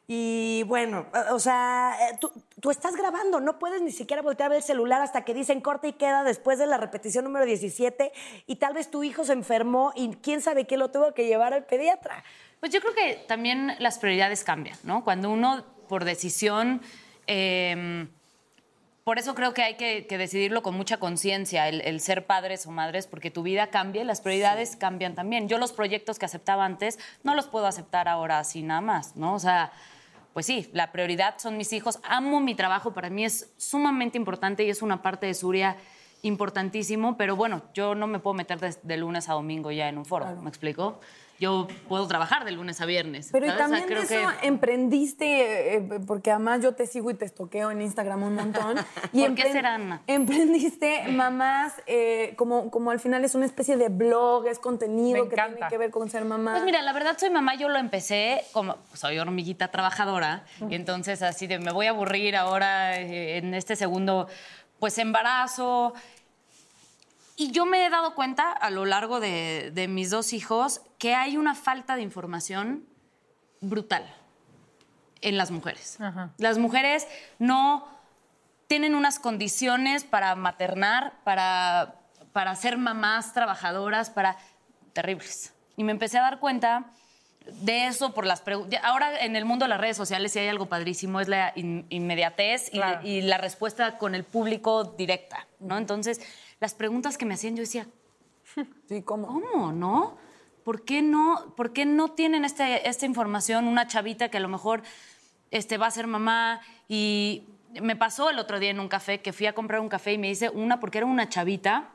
S5: Y bueno, o sea, eh, tú, tú estás grabando, no puedes ni siquiera voltear a ver el celular hasta que dicen corte y queda después de la repetición número 17 y tal vez tu hijo se enfermó y quién sabe qué lo tuvo que llevar al pediatra.
S13: Pues yo creo que también las prioridades cambian, ¿no? Cuando uno, por decisión, eh, por eso creo que hay que, que decidirlo con mucha conciencia, el, el ser padres o madres, porque tu vida cambia y las prioridades cambian también. Yo los proyectos que aceptaba antes no los puedo aceptar ahora así nada más, ¿no? O sea, pues sí, la prioridad son mis hijos. Amo mi trabajo, para mí es sumamente importante y es una parte de Suria importantísimo, pero bueno, yo no me puedo meter de, de lunes a domingo ya en un foro, ¿me explico? Yo puedo trabajar de lunes a viernes.
S3: Pero y
S13: ¿sabes? O sea,
S3: también de
S13: creo
S3: eso
S13: que-
S3: emprendiste, eh, porque además yo te sigo y te estoqueo en Instagram un montón. y
S13: ¿Por qué
S3: empren-
S13: será, Ana?
S3: Emprendiste mamás, eh, como, como al final es una especie de blog, es contenido que tiene que ver con ser mamá.
S13: Pues mira, la verdad soy mamá, yo lo empecé como soy hormiguita trabajadora y entonces así de me voy a aburrir ahora eh, en este segundo pues embarazo. Y yo me he dado cuenta a lo largo de, de mis dos hijos que hay una falta de información brutal en las mujeres. Las mujeres no tienen unas condiciones para maternar, para, para ser mamás trabajadoras, para terribles. Y me empecé a dar cuenta de eso por las preguntas. Ahora en el mundo de las redes sociales si hay algo padrísimo es la in- inmediatez y, y la respuesta con el público directa, ¿no? Entonces, las preguntas que me hacían yo decía,
S3: Sí, ¿cómo?
S13: ¿Cómo, no? ¿Por qué no, por qué no tienen este, esta información una chavita que a lo mejor este, va a ser mamá? Y me pasó el otro día en un café que fui a comprar un café y me dice una porque era una chavita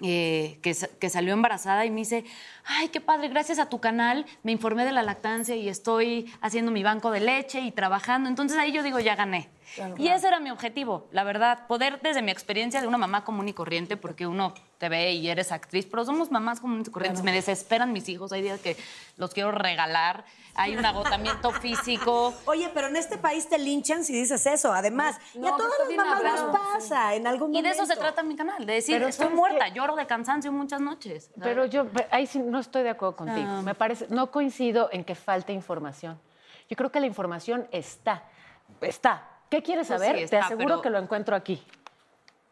S13: eh, que, que salió embarazada y me dice, ay, qué padre, gracias a tu canal me informé de la lactancia y estoy haciendo mi banco de leche y trabajando. Entonces ahí yo digo, ya gané.
S16: Claro.
S13: y ese era mi objetivo, la verdad, poder desde mi experiencia de una mamá común y corriente, porque uno te ve y eres actriz, pero somos mamás comunes y corrientes, me desesperan mis hijos, hay días que los quiero regalar, hay un agotamiento físico.
S5: Oye, pero en este país te linchan si dices eso. Además, y a
S13: No,
S5: todas
S13: está
S5: las mamás
S13: hablado,
S5: nos pasa en algún
S13: Y
S5: momento.
S13: de eso se trata mi canal, de decir,
S2: Pero
S13: estoy
S2: ¿sabes
S13: muerta, lloro de cansancio muchas noches.
S2: Pero yo ahí sí no estoy de acuerdo contigo.
S13: Ah.
S2: Me parece, no coincido en que falte información. Yo creo que la información está. Está. ¿Qué quieres saber?
S13: sí,
S2: Te aseguro
S13: pero-
S2: que lo encuentro aquí.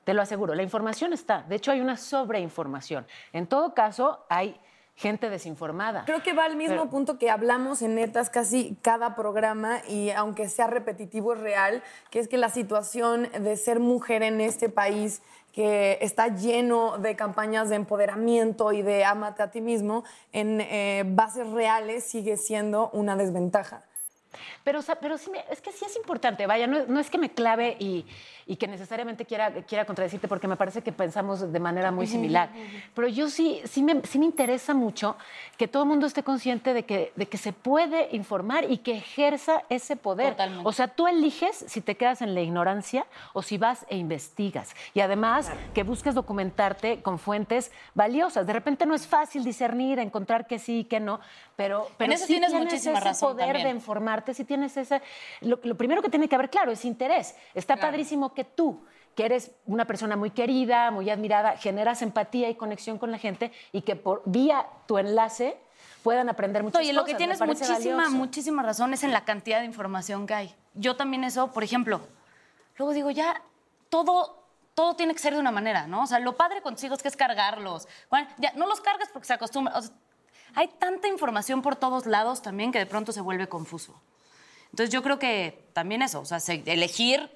S2: Te lo aseguro. La información está. De hecho, hay una sobreinformación. En todo caso, hay gente desinformada.
S3: Creo que va al mismo
S2: Pero-
S3: punto que hablamos en netas casi cada programa y aunque sea repetitivo es real, que es que la situación de ser mujer en este país que está lleno de campañas de empoderamiento y de amate a ti mismo, en eh, bases reales sigue siendo una desventaja.
S2: Pero, pero sí me- es que sí es importante, vaya, no, no es que me clave y, y que necesariamente quiera, quiera contradecirte, porque me parece que pensamos de manera muy similar. Pero yo sí, sí, me, sí me interesa mucho que todo el mundo esté consciente de que, de que se puede informar y que ejerza ese poder. O sea, tú eliges si te quedas en la ignorancia o si vas e investigas. Y además que busques documentarte con fuentes valiosas. De repente no es fácil discernir, encontrar que sí y que no, pero, pero
S13: eso
S2: sí
S13: tienes
S2: tienes
S13: muchísima
S2: ese
S13: razón
S2: poder
S13: también.
S2: de informarte, si tienes ese... Lo, lo primero que tiene que haber, claro, es interés. Está padrísimo que tú, que eres una persona muy querida, muy admirada, generas empatía y conexión con la gente y que por vía tu enlace puedan aprender muchas
S13: lo
S2: cosas.
S13: que
S2: Me
S13: tienes
S2: parece
S13: muchísima,
S2: valioso.
S13: muchísima razón es en la cantidad de información que hay. Yo también eso, por ejemplo, luego digo, ya todo, todo tiene que ser de una manera, ¿no? O sea, lo padre consigo es que es cargarlos. Bueno, ya, no los cargas porque se acostumbran. O sea, hay tanta información por todos lados también que de pronto se vuelve confuso. Entonces yo creo que también eso, o sea, se- elegir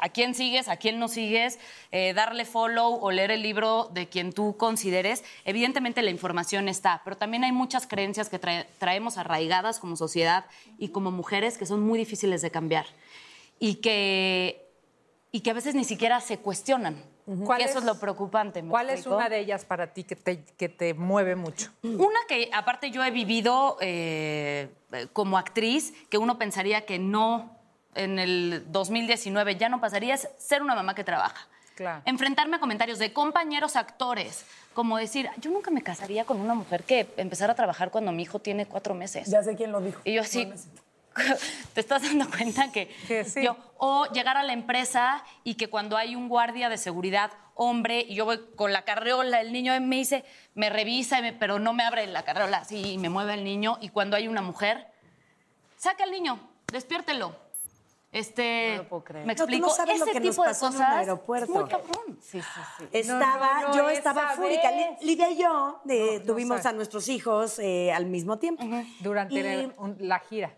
S13: a quién sigues, a quién no sigues, eh, darle follow o leer el libro de quien tú consideres. Evidentemente la información está, pero también hay muchas creencias que trae- traemos arraigadas como sociedad y como mujeres que son muy difíciles de cambiar y que, y que a veces ni siquiera se cuestionan.
S4: ¿Cuál
S13: eso
S4: es-
S13: es lo preocupante. ¿me
S4: ¿Cuál es una de ellas para ti que te, que te mueve mucho?
S13: Una que aparte yo he vivido eh, eh, como actriz, que uno pensaría que no en el 2019 ya no pasaría, es ser una mamá que trabaja.
S4: Claro.
S13: Enfrentarme a comentarios de compañeros actores, como decir, yo nunca me casaría con una mujer que empezara a trabajar cuando mi hijo tiene cuatro meses.
S3: Ya sé quién lo dijo.
S13: Y yo así, ¿te estás dando cuenta que, yo, o llegar a la empresa y que cuando hay un guardia de seguridad hombre y yo voy con la carreola, el niño me dice, me revisa, y me- pero no me abre la carreola así y me mueve el niño y cuando hay una mujer, saca al niño, despiértelo. Este, me
S5: No, tú no
S13: explico,
S5: sabes lo
S13: ese
S5: que nos
S13: tipo de
S5: pasó en el
S13: cosas
S5: aeropuerto.
S13: es muy cabrón.
S2: Sí, sí, sí.
S5: Estaba,
S4: No, no, no,
S5: yo estaba fúrica. Lidia y yo eh, tuvimos a nuestros hijos eh, al mismo tiempo.
S4: Durante
S5: Y
S4: el- un- la gira.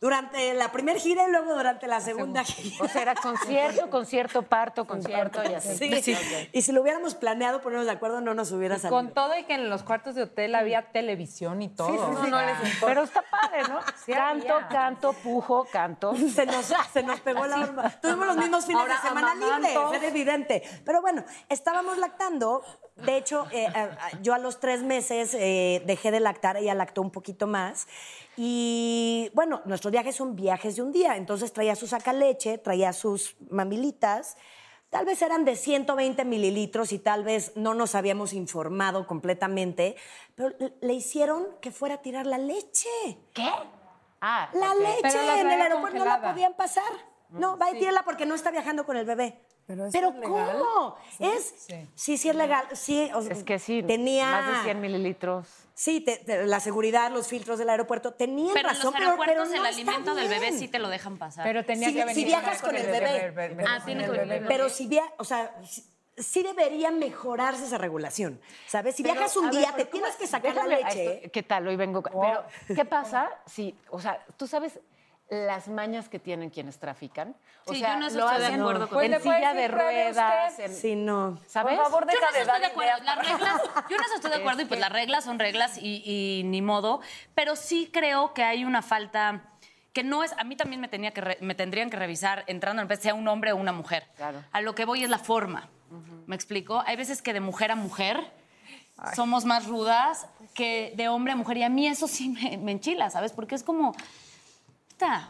S5: Durante la primera gira y luego durante la segunda gira.
S2: O sea, era concierto, concierto, parto, concierto y así.
S5: Sí. Y si lo hubiéramos planeado, ponernos de acuerdo, no nos hubiera salido.
S4: Con todo y que en los cuartos de hotel había televisión y todo.
S5: sí, sí. No, no les importa.
S2: Pero está padre, ¿no?
S4: Sí
S2: canto,
S4: había.
S2: canto, pujo, canto.
S5: Se nos, se nos pegó la. Tuvimos los mismos fines
S2: Ahora,
S5: de semana libres, era evidente. Pero bueno, estábamos lactando. De hecho, eh, yo a los tres meses eh, dejé de lactar, ella lactó un poquito más. Y bueno, nuestros viajes son viajes de un día. Entonces traía su sacaleche, traía sus mamilitas. Tal vez eran de 120 mililitros y tal vez no nos habíamos informado completamente, pero le- hicieron que fuera a tirar la leche.
S2: ¿Qué? Ah,
S5: La leche en el aeropuerto no la podían pasar. No, va y tírala porque no está viajando con el bebé.
S3: Pero, ¿eso
S5: ¿Pero
S3: es legal?
S5: ¿cómo? es, sí. sí, es legal. Sí, o sea,
S2: Es que sí,
S5: tenía
S2: más de 100 mililitros.
S5: Sí, te- te- la seguridad, los filtros del aeropuerto tenían
S13: Pero en
S5: razón,
S13: los
S5: pero,
S13: aeropuertos
S5: pero no
S13: el alimento del bebé sí te lo dejan pasar.
S4: Pero tenía
S5: Si-
S4: que
S5: si viajas con el bebé.
S13: Ah, tiene que venir el bebé.
S5: Pero si via, o sea, sí, sí debería mejorarse esa regulación, ¿sabes? Si
S2: Pero,
S5: viajas un
S2: ver,
S5: día, te tienes
S2: ¿cómo-
S5: que sacar la leche.
S2: esto- ¿Qué tal? Hoy vengo. Pero, ¿qué pasa si, o sea, tú sabes las mañas que tienen quienes trafican? O
S13: Sí,
S2: sea,
S13: yo en eso
S2: lo
S13: estoy de
S2: hacen
S13: acuerdo
S2: en
S13: con-
S4: ¿Le puede
S2: silla de
S4: decir, pruebe
S2: ruedas. en-
S5: Sí, no.
S2: ¿Sabes?
S14: Por favor,
S13: Yo
S14: deja
S13: en eso
S14: de
S13: estoy de acuerdo.
S14: ideas.
S13: Las reglas, yo en eso estoy de acuerdo y pues las reglas son reglas y, y ni modo. Pero sí creo que hay una falta que no es. A mí también me, tenía que re- me tendrían que revisar entrando en vez sea un hombre o una mujer.
S2: Claro.
S13: A lo que voy es la forma. ¿Me explico? Hay veces que de mujer a mujer somos más rudas que de hombre a mujer. Y a mí eso sí me, me enchila, ¿sabes? Porque es como.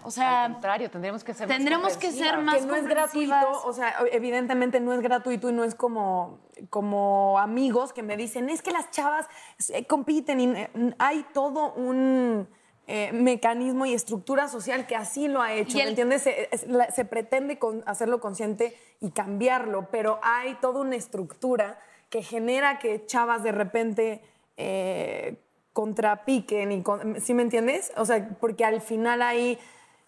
S13: O sea.
S2: Al contrario, tendríamos que ser más
S13: Tendremos que ser más
S3: que no es gratuito, o sea, evidentemente no es gratuito y no es como, como amigos que me dicen, es que las chavas eh, compiten y eh, hay todo un eh, mecanismo y estructura social que así lo ha hecho, ¿me
S13: el-
S3: entiendes? Se, se pretende con- hacerlo consciente y cambiarlo, pero hay toda una estructura que genera que chavas de repente eh, contrapiquen y con- ¿sí me entiendes? O sea, porque al final ahí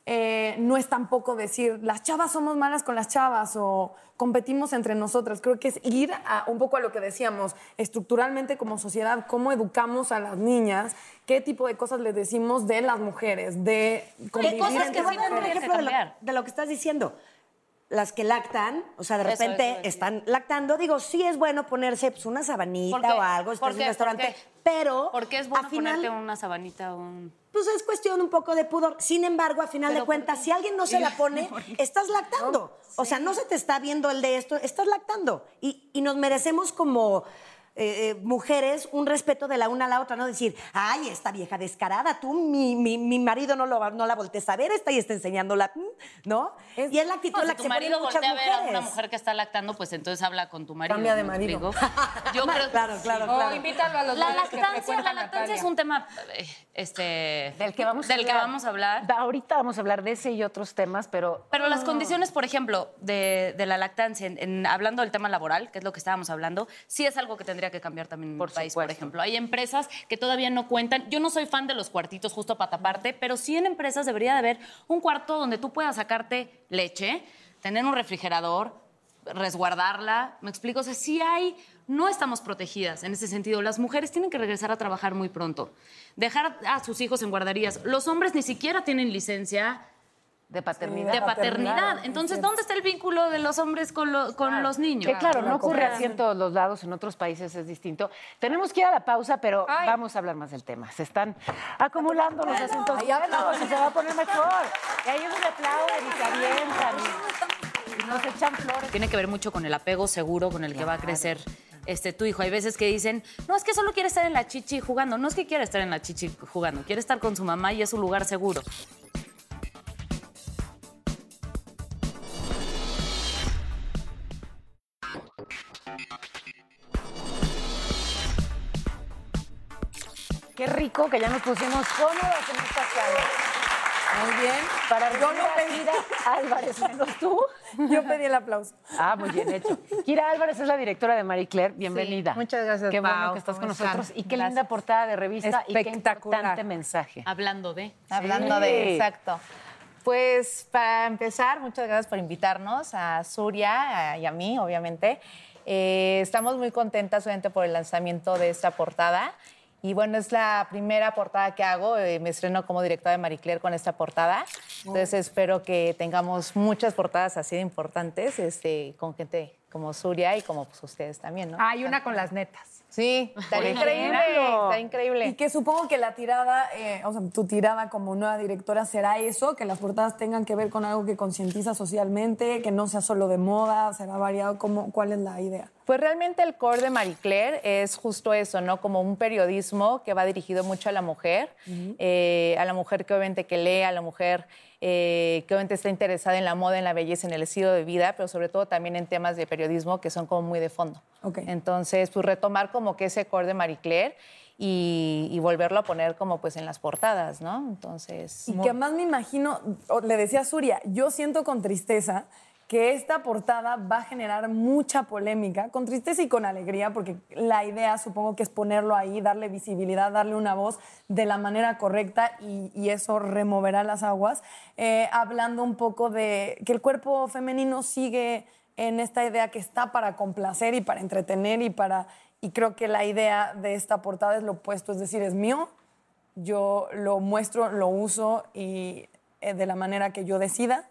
S3: eh, no es tampoco decir las chavas somos malas con las chavas o competimos entre nosotras. Creo que es ir a, un poco a lo que decíamos, estructuralmente como sociedad, cómo educamos a las niñas, qué tipo de cosas les decimos de las mujeres, de convivir
S5: cosas
S3: entre
S5: que un
S3: mujeres.
S5: ejemplo de lo, de lo que estás diciendo. Las que lactan, o sea, de
S13: Eso,
S5: repente
S13: eso, eso.
S5: están lactando, digo, sí es bueno ponerse pues, una sabanita o algo, estás
S13: ¿Por
S5: en un restaurante,
S13: ¿Por
S5: pero
S13: ¿Por qué es bueno
S5: a final,
S13: ponerte una sabanita o un.?
S5: pues es cuestión un poco de pudor. Sin embargo, a final de cuentas, si alguien no se la pone, estás lactando. O sea, no se te está viendo el de esto, estás lactando. Y, y nos merecemos como eh, eh, mujeres un respeto de la una a la otra, no decir, ay, esta vieja descarada, tú, mi, mi, mi marido no, lo, no la voltees a ver, está y está enseñándola, ¿no? y es la actitud
S13: No,
S5: en la
S13: si
S5: que
S13: tu
S5: se
S13: marido
S5: muchas
S13: voltea a ver a una mujer que está lactando, pues entonces habla con tu marido.
S3: Cambia de
S13: ¿me
S3: marido.
S13: Yo creo
S5: Claro, claro,
S16: O
S5: claro.
S16: invítalo a los
S13: La
S16: que
S13: lactancia, la lactancia es un tema eh, este,
S2: Del que vamos a
S13: del que
S2: hablar.
S13: vamos a hablar.
S2: Da- Ahorita vamos a hablar de ese y otros temas, pero
S13: Pero las condiciones, por ejemplo, de, de la lactancia, en- en- hablando del tema laboral, que es lo que estábamos hablando, sí es algo que tendría que cambiar también en
S2: Por
S13: el país, por ejemplo. Hay empresas que todavía no cuentan. Yo no soy fan de los cuartitos justo para taparte, pero sí en empresas debería de haber un cuarto donde tú puedas sacarte leche, tener un refrigerador, resguardarla. ¿Me explico? O sea, sí hay. No estamos protegidas en ese sentido. Las mujeres tienen que regresar a trabajar muy pronto. Dejar a sus hijos en guarderías. Los hombres ni siquiera tienen licencia
S2: de paternidad.
S13: de paternidad.
S3: paternidad,
S13: Entonces,
S3: es
S13: ¿dónde está el vínculo de los hombres con, lo- con los niños?
S2: Que claro, no ocurre así en todos los lados, en otros países es distinto. Tenemos que ir a la pausa, pero
S16: Ay.
S2: vamos a hablar más del tema. Se están acumulando los asuntos. Ya no, se va a poner mejor. Y ellos me aplauden y se avientan y, y nos echan flores.
S13: Tiene que ver mucho con el apego seguro con el que va a crecer este, tu hijo. Hay veces que dicen, no, es que solo quiere estar en la chichi jugando. No es que quiera estar en la chichi jugando, quiere estar con su mamá y es un lugar seguro.
S2: Qué rico que ya nos pusimos cómodos en esta sala.
S3: Muy bien.
S2: Para
S3: Yo no pedí.
S2: Kira Álvarez, menos tú.
S3: Yo pedí el aplauso.
S2: Ah, muy bien hecho. Kira Álvarez es la directora de Marie Claire. Bienvenida.
S16: muchas gracias,
S2: Qué bueno que estás con
S16: ¿Cómo están?
S2: nosotros. Y qué
S16: Gracias.
S2: linda portada de revista y qué importante mensaje.
S13: Hablando de...
S16: Hablando
S2: Sí.
S16: de, exacto. Pues para empezar, muchas gracias por invitarnos a Suria a- y a mí, obviamente. Eh, estamos muy contentas, obviamente, por el lanzamiento de esta portada. Y bueno, es la primera portada que hago. eh, me estreno como directora de Marie Claire con esta portada. Entonces espero que tengamos muchas portadas así de importantes este, con gente como Suria y como pues, ustedes también, ¿no?
S4: Hay una con las netas.
S16: Sí, está increíble, está increíble.
S3: Y que supongo que la tirada, eh, o sea, tu tirada como nueva directora será eso, que las portadas tengan que ver con algo que concientiza socialmente, que no sea solo de moda, será variado. ¿Cómo, ¿Cuál es la idea?
S16: Pues realmente el core de Marie Claire es justo eso, ¿no? Como un periodismo que va dirigido mucho a la mujer, eh, a la mujer que obviamente que lee, a la mujer eh, que obviamente está interesada en la moda, en la belleza, en el estilo de vida, pero sobre todo también en temas de periodismo que son como muy de fondo. Entonces, pues retomar como que ese core de Marie Claire y, y volverlo a poner como pues en las portadas, ¿no? Entonces...
S3: Y que más me imagino, le decía a Suria, yo siento con tristeza que esta portada va a generar mucha polémica, con tristeza y con alegría, porque la idea supongo que es ponerlo ahí, darle visibilidad, darle una voz de la manera correcta y, y eso removerá las aguas, Eh, hablando un poco de que el cuerpo femenino sigue en esta idea que está para complacer y para entretener y para... Y creo que la idea de esta portada es lo opuesto, es decir, es mío, yo lo muestro, lo uso y eh, de la manera que yo decida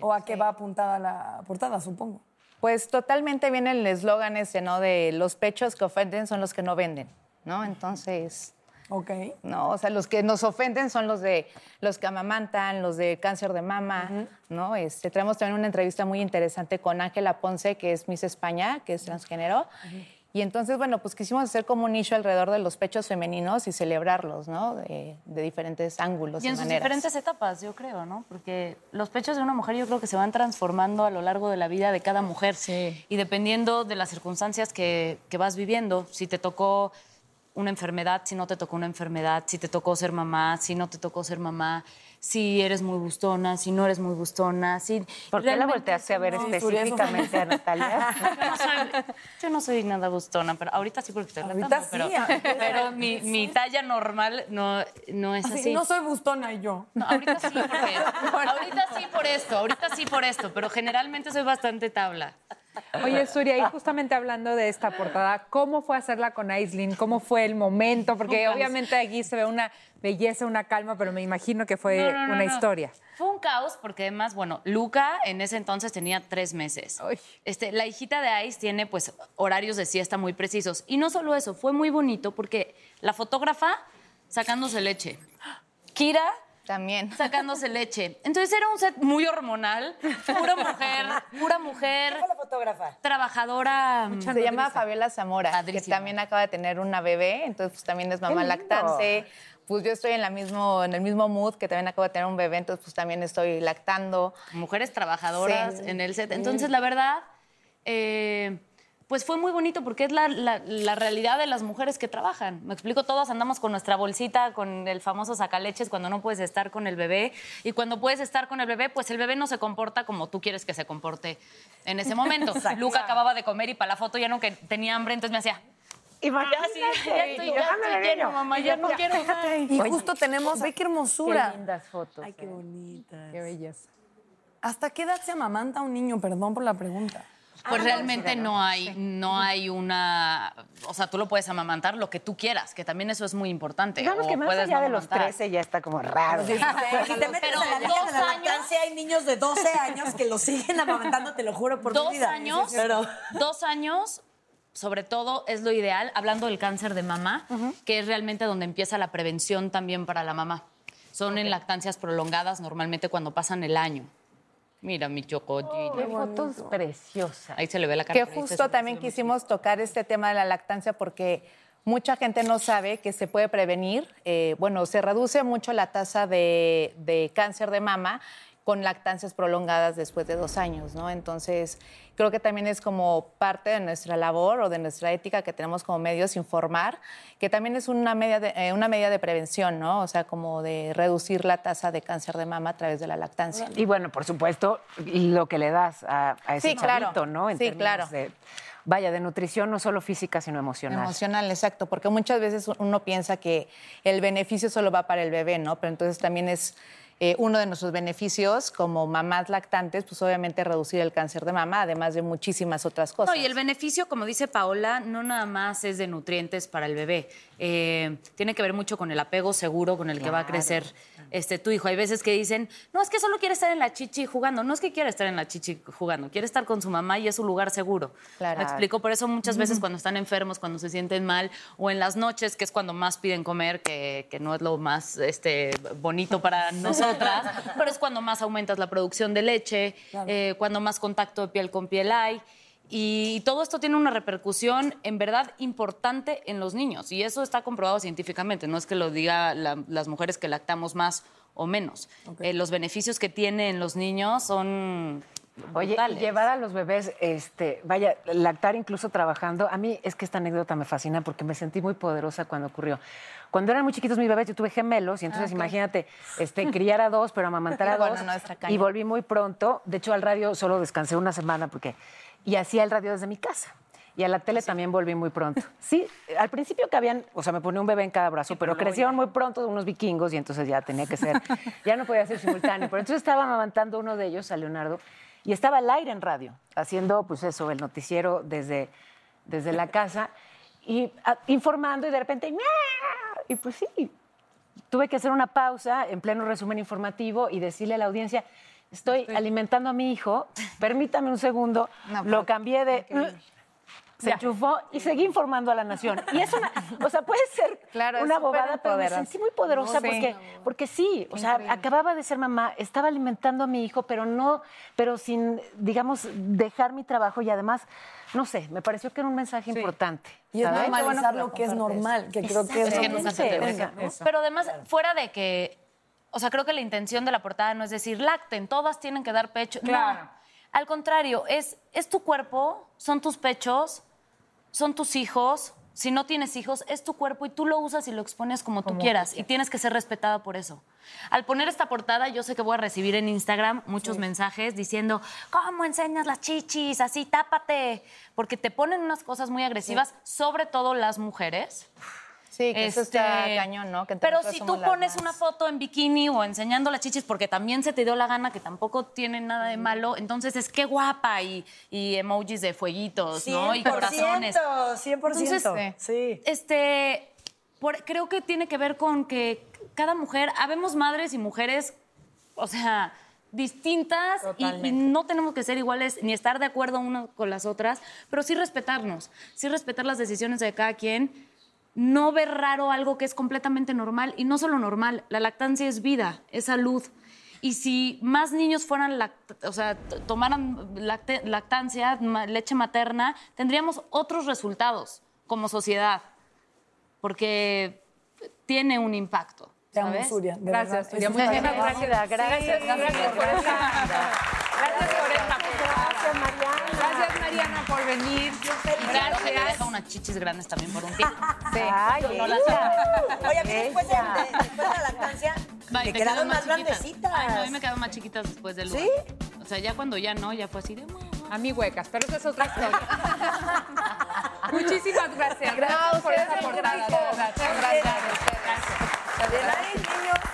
S3: o a qué va apuntada la portada, supongo.
S16: Pues totalmente viene el eslogan ese, ¿no? De los pechos que ofenden son los que no venden, ¿no? Entonces...
S3: Ok.
S16: No, o sea, los que nos ofenden son los de los que amamantan, los de cáncer de mama, ¿no? Este, tenemos también una entrevista muy interesante con Ángela Ponce, que es Miss España, que es transgénero. Y entonces, bueno, pues quisimos hacer como un nicho alrededor de los pechos femeninos y celebrarlos, ¿no? De, de diferentes ángulos y,
S13: Y en sus
S16: maneras.
S13: diferentes etapas, yo creo, ¿no? Porque los pechos de una mujer yo creo que se van transformando a lo largo de la vida de cada mujer. Y dependiendo de las circunstancias que, que vas viviendo, si te tocó una enfermedad, si no te tocó una enfermedad, si te tocó ser mamá, si no te tocó ser mamá, si eres muy gustona, si no eres muy gustona, si...
S2: ¿Por qué la volteaste a ver
S13: no-
S2: específicamente a Natalia?
S13: Yo no, soy, yo no soy nada gustona, pero ahorita sí porque estoy
S3: Ahorita
S13: lactando,
S3: sí,
S13: pero,
S3: ahorita-
S13: pero mi, mi talla normal no, no es
S3: Así,
S13: así.
S3: no soy bustona y yo.
S13: No, ahorita sí, porque, ahorita sí por esto, ahorita sí por esto, pero generalmente soy bastante tabla.
S4: Oye, Surya, y justamente hablando de esta portada, ¿cómo fue hacerla con Aislinn? ¿Cómo fue el momento? Porque obviamente aquí se ve una belleza, una calma, pero me imagino que fue
S13: No, no, no,
S4: una historia.
S13: Fue un caos porque además, bueno, Luca en ese entonces tenía tres meses. Este, la hijita de Ice tiene pues horarios de siesta muy precisos. Y no solo eso, fue muy bonito porque la fotógrafa sacándose leche. Kira
S16: también
S13: sacándose leche. Entonces era un set muy hormonal, pura mujer, pura mujer.
S5: la fotógrafa?
S13: Trabajadora. mm,
S16: Se llama Fabiola Zamora, que también acaba de tener una bebé, entonces pues, también es mamá lactante. Pues yo estoy en, la mismo, en el mismo mood, que también acabo de tener un bebé, entonces pues también estoy lactando.
S13: Mujeres trabajadoras
S16: Sí.
S13: en el set. Entonces, la verdad, eh, pues fue muy bonito porque es la, la- la realidad de las mujeres que trabajan. Me explico, todas andamos con nuestra bolsita, con el famoso sacaleches cuando no puedes estar con el bebé. Y cuando puedes estar con el bebé, pues el bebé no se comporta como tú quieres que se comporte en ese momento.
S2: Exacto.
S13: Luca acababa de comer y para la foto ya no que tenía hambre, entonces me hacía...
S2: Imagínate,
S13: Ya, sí, ya estoy, ya
S2: déjame
S13: estoy lleno, mamá, ya no
S2: ya,
S13: quiero más.
S2: ahí.
S3: Y
S2: Oye,
S3: justo tenemos, ve qué hermosura.
S2: Qué lindas fotos.
S3: Ay, qué bonitas.
S4: Qué belleza.
S3: ¿Hasta qué edad se amamanta un niño? Perdón por la pregunta.
S13: Pues realmente no hay, no hay una. O sea, tú lo puedes amamantar lo que tú quieras, que también eso es muy importante.
S2: Digamos
S13: o
S2: que más
S13: puedes
S2: allá
S13: no
S2: de los
S13: amamantar.
S2: 13 ya está como raro.
S5: Si te metes
S13: Pero
S5: a la de la
S13: dos años-
S5: lactancia, hay niños de 12 años que lo siguen amamantando, te lo juro por
S13: Dos
S5: mi vida.
S13: años,
S5: Pero-
S13: dos años, sobre todo, es lo ideal, hablando del cáncer de mama, que es realmente donde empieza la prevención también para la mamá. Son en lactancias prolongadas, normalmente cuando pasan el año. Mira mi chocollito.
S2: Qué fotos preciosas.
S13: Ahí se le ve la cara.
S16: Que justo también quisimos tocar este tema de la lactancia porque mucha gente no sabe que se puede prevenir. Eh, bueno, se reduce mucho la tasa de, de cáncer de mama con lactancias prolongadas después de dos años, ¿no? Entonces, creo que también es como parte de nuestra labor o de nuestra ética que tenemos como medios informar, que también es una medida de, eh, una medida de prevención, ¿no? O sea, como de reducir la tasa de cáncer de mama a través de la lactancia.
S2: Y bueno, por supuesto, lo que le das a, a ese
S16: Sí, claro.
S2: chavito, ¿no? En
S16: Sí, claro.
S2: de- vaya, de nutrición no solo física, sino emocional.
S16: Emocional, exacto, porque muchas veces uno piensa que el beneficio solo va para el bebé, ¿no? Pero entonces también es eh, uno de nuestros beneficios como mamás lactantes, pues obviamente reducir el cáncer de mama, además de muchísimas otras cosas.
S13: No, y el beneficio, como dice Paola, no nada más es de nutrientes para el bebé. Eh, tiene que ver mucho con el apego seguro con el que va a
S2: Claro.
S13: crecer este, tu hijo. Hay veces que dicen, no, es que solo quiere estar en la chichi jugando. No es que quiere estar en la chichi jugando, quiere estar con su mamá y es un lugar seguro.
S16: Claro.
S13: Me explico, por eso muchas veces cuando están enfermos, cuando se sienten mal, o en las noches, que es cuando más piden comer, que, que no es lo más este, bonito para nosotras, pero es cuando más aumentas la producción de leche, eh, cuando más contacto de piel con piel hay. Y todo esto tiene una repercusión en verdad importante en los niños. Y eso está comprobado científicamente. No es que lo diga la- las mujeres que lactamos más o menos. Eh, los beneficios que tiene en los niños son.
S2: Oye, y llevar a los bebés, este, vaya, lactar incluso trabajando, a mí es que esta anécdota me fascina porque me sentí muy poderosa cuando ocurrió. Cuando eran muy chiquitos mis bebés, yo tuve gemelos y entonces
S16: Ah,
S2: imagínate, este, criar a dos, pero amamantar a
S16: Bueno,
S2: dos.
S16: no, está
S2: y volví muy pronto. De hecho, al radio solo descansé una semana porque y hacía el radio desde mi casa. Y a la tele también volví muy pronto. Sí, al principio cabían, o sea, me ponía un bebé en cada brazo, pero crecieron muy pronto unos vikingos y entonces ya tenía que ser, ya no podía ser simultáneo. Pero entonces estaba amamantando uno de ellos, a Leonardo, y estaba al aire en radio, haciendo, pues eso, el noticiero desde, desde la casa y informando y de repente, ¡miau! y pues sí, tuve que hacer una pausa en pleno resumen informativo y decirle a la audiencia, estoy, alimentando a mi hijo, permítame un segundo,
S16: No,
S2: lo
S16: pero-
S2: cambié de...
S17: se enchufó y seguí informando a la nación. Y es una, o sea, puede ser
S16: Claro,
S17: una bobada, pero me sentí muy poderosa
S16: Sí.
S17: porque, porque sí, o sea, acababa de ser mamá, estaba alimentando a mi hijo, pero no, pero sin, digamos, dejar mi trabajo y además, no sé, me pareció que era un mensaje importante.
S3: Y es
S17: ¿sabes?
S3: normalizar lo que es normal, que creo que es,
S13: Es que nunca se te
S3: Venga,
S13: deja.
S3: ¿no?
S13: Pero además, fuera de que, o sea, creo que la intención de la portada no es decir, lacten, todas tienen que dar pecho.
S4: Claro.
S13: No. Al contrario, es, es tu cuerpo, son tus pechos, son tus hijos. Si no tienes hijos, es tu cuerpo y tú lo usas y lo expones como, tú quieras. Y tienes que ser respetada por eso. Al poner esta portada, yo sé que voy a recibir en Instagram muchos mensajes diciendo, ¿cómo enseñas las chichis? Así, tápate. Porque te ponen unas cosas muy agresivas, sobre todo las mujeres.
S16: Sí, que eso está
S13: Este,
S16: cañón, ¿no? Que
S13: Pero si tú pones una foto en bikini o enseñando las chichis porque también se te dio la gana, que tampoco tiene nada de malo, entonces es que guapa y, y emojis de fueguitos, ¿no? Y
S5: 100%,
S13: corazones.
S5: 100%.
S13: sí. Este, por- creo que tiene que ver con que cada mujer, habemos madres y mujeres, o sea, distintas y, y no tenemos que ser iguales ni estar de acuerdo unas con las otras, pero sí respetarnos, sí respetar las decisiones de cada quien, no ver raro algo que es completamente normal y no solo normal, la lactancia es vida, es salud. Y si más niños fueran, o sea, tomaran lactancia, leche materna, tendríamos otros resultados como sociedad, porque tiene un impacto.
S3: Te amo,
S4: Gracias, Muchas gracias. Gracias, gracias. Gracias por por venir. Gracias.
S13: deja unas chichis grandes también por un tiempo.
S4: Sí.
S13: Yo no las
S5: Oye, a mí después de, de- después de la lactancia, me
S13: te
S5: quedaron más grandecitas.
S13: Ay, no, a mí me quedaron más chiquitas después del
S5: ¿Sí?
S13: O sea, ya cuando ya no, ya fue así de...
S4: A mí huecas, pero esa es otra historia. Muchísimas gracias. Gracias por esta portada. de verdad. Gracias.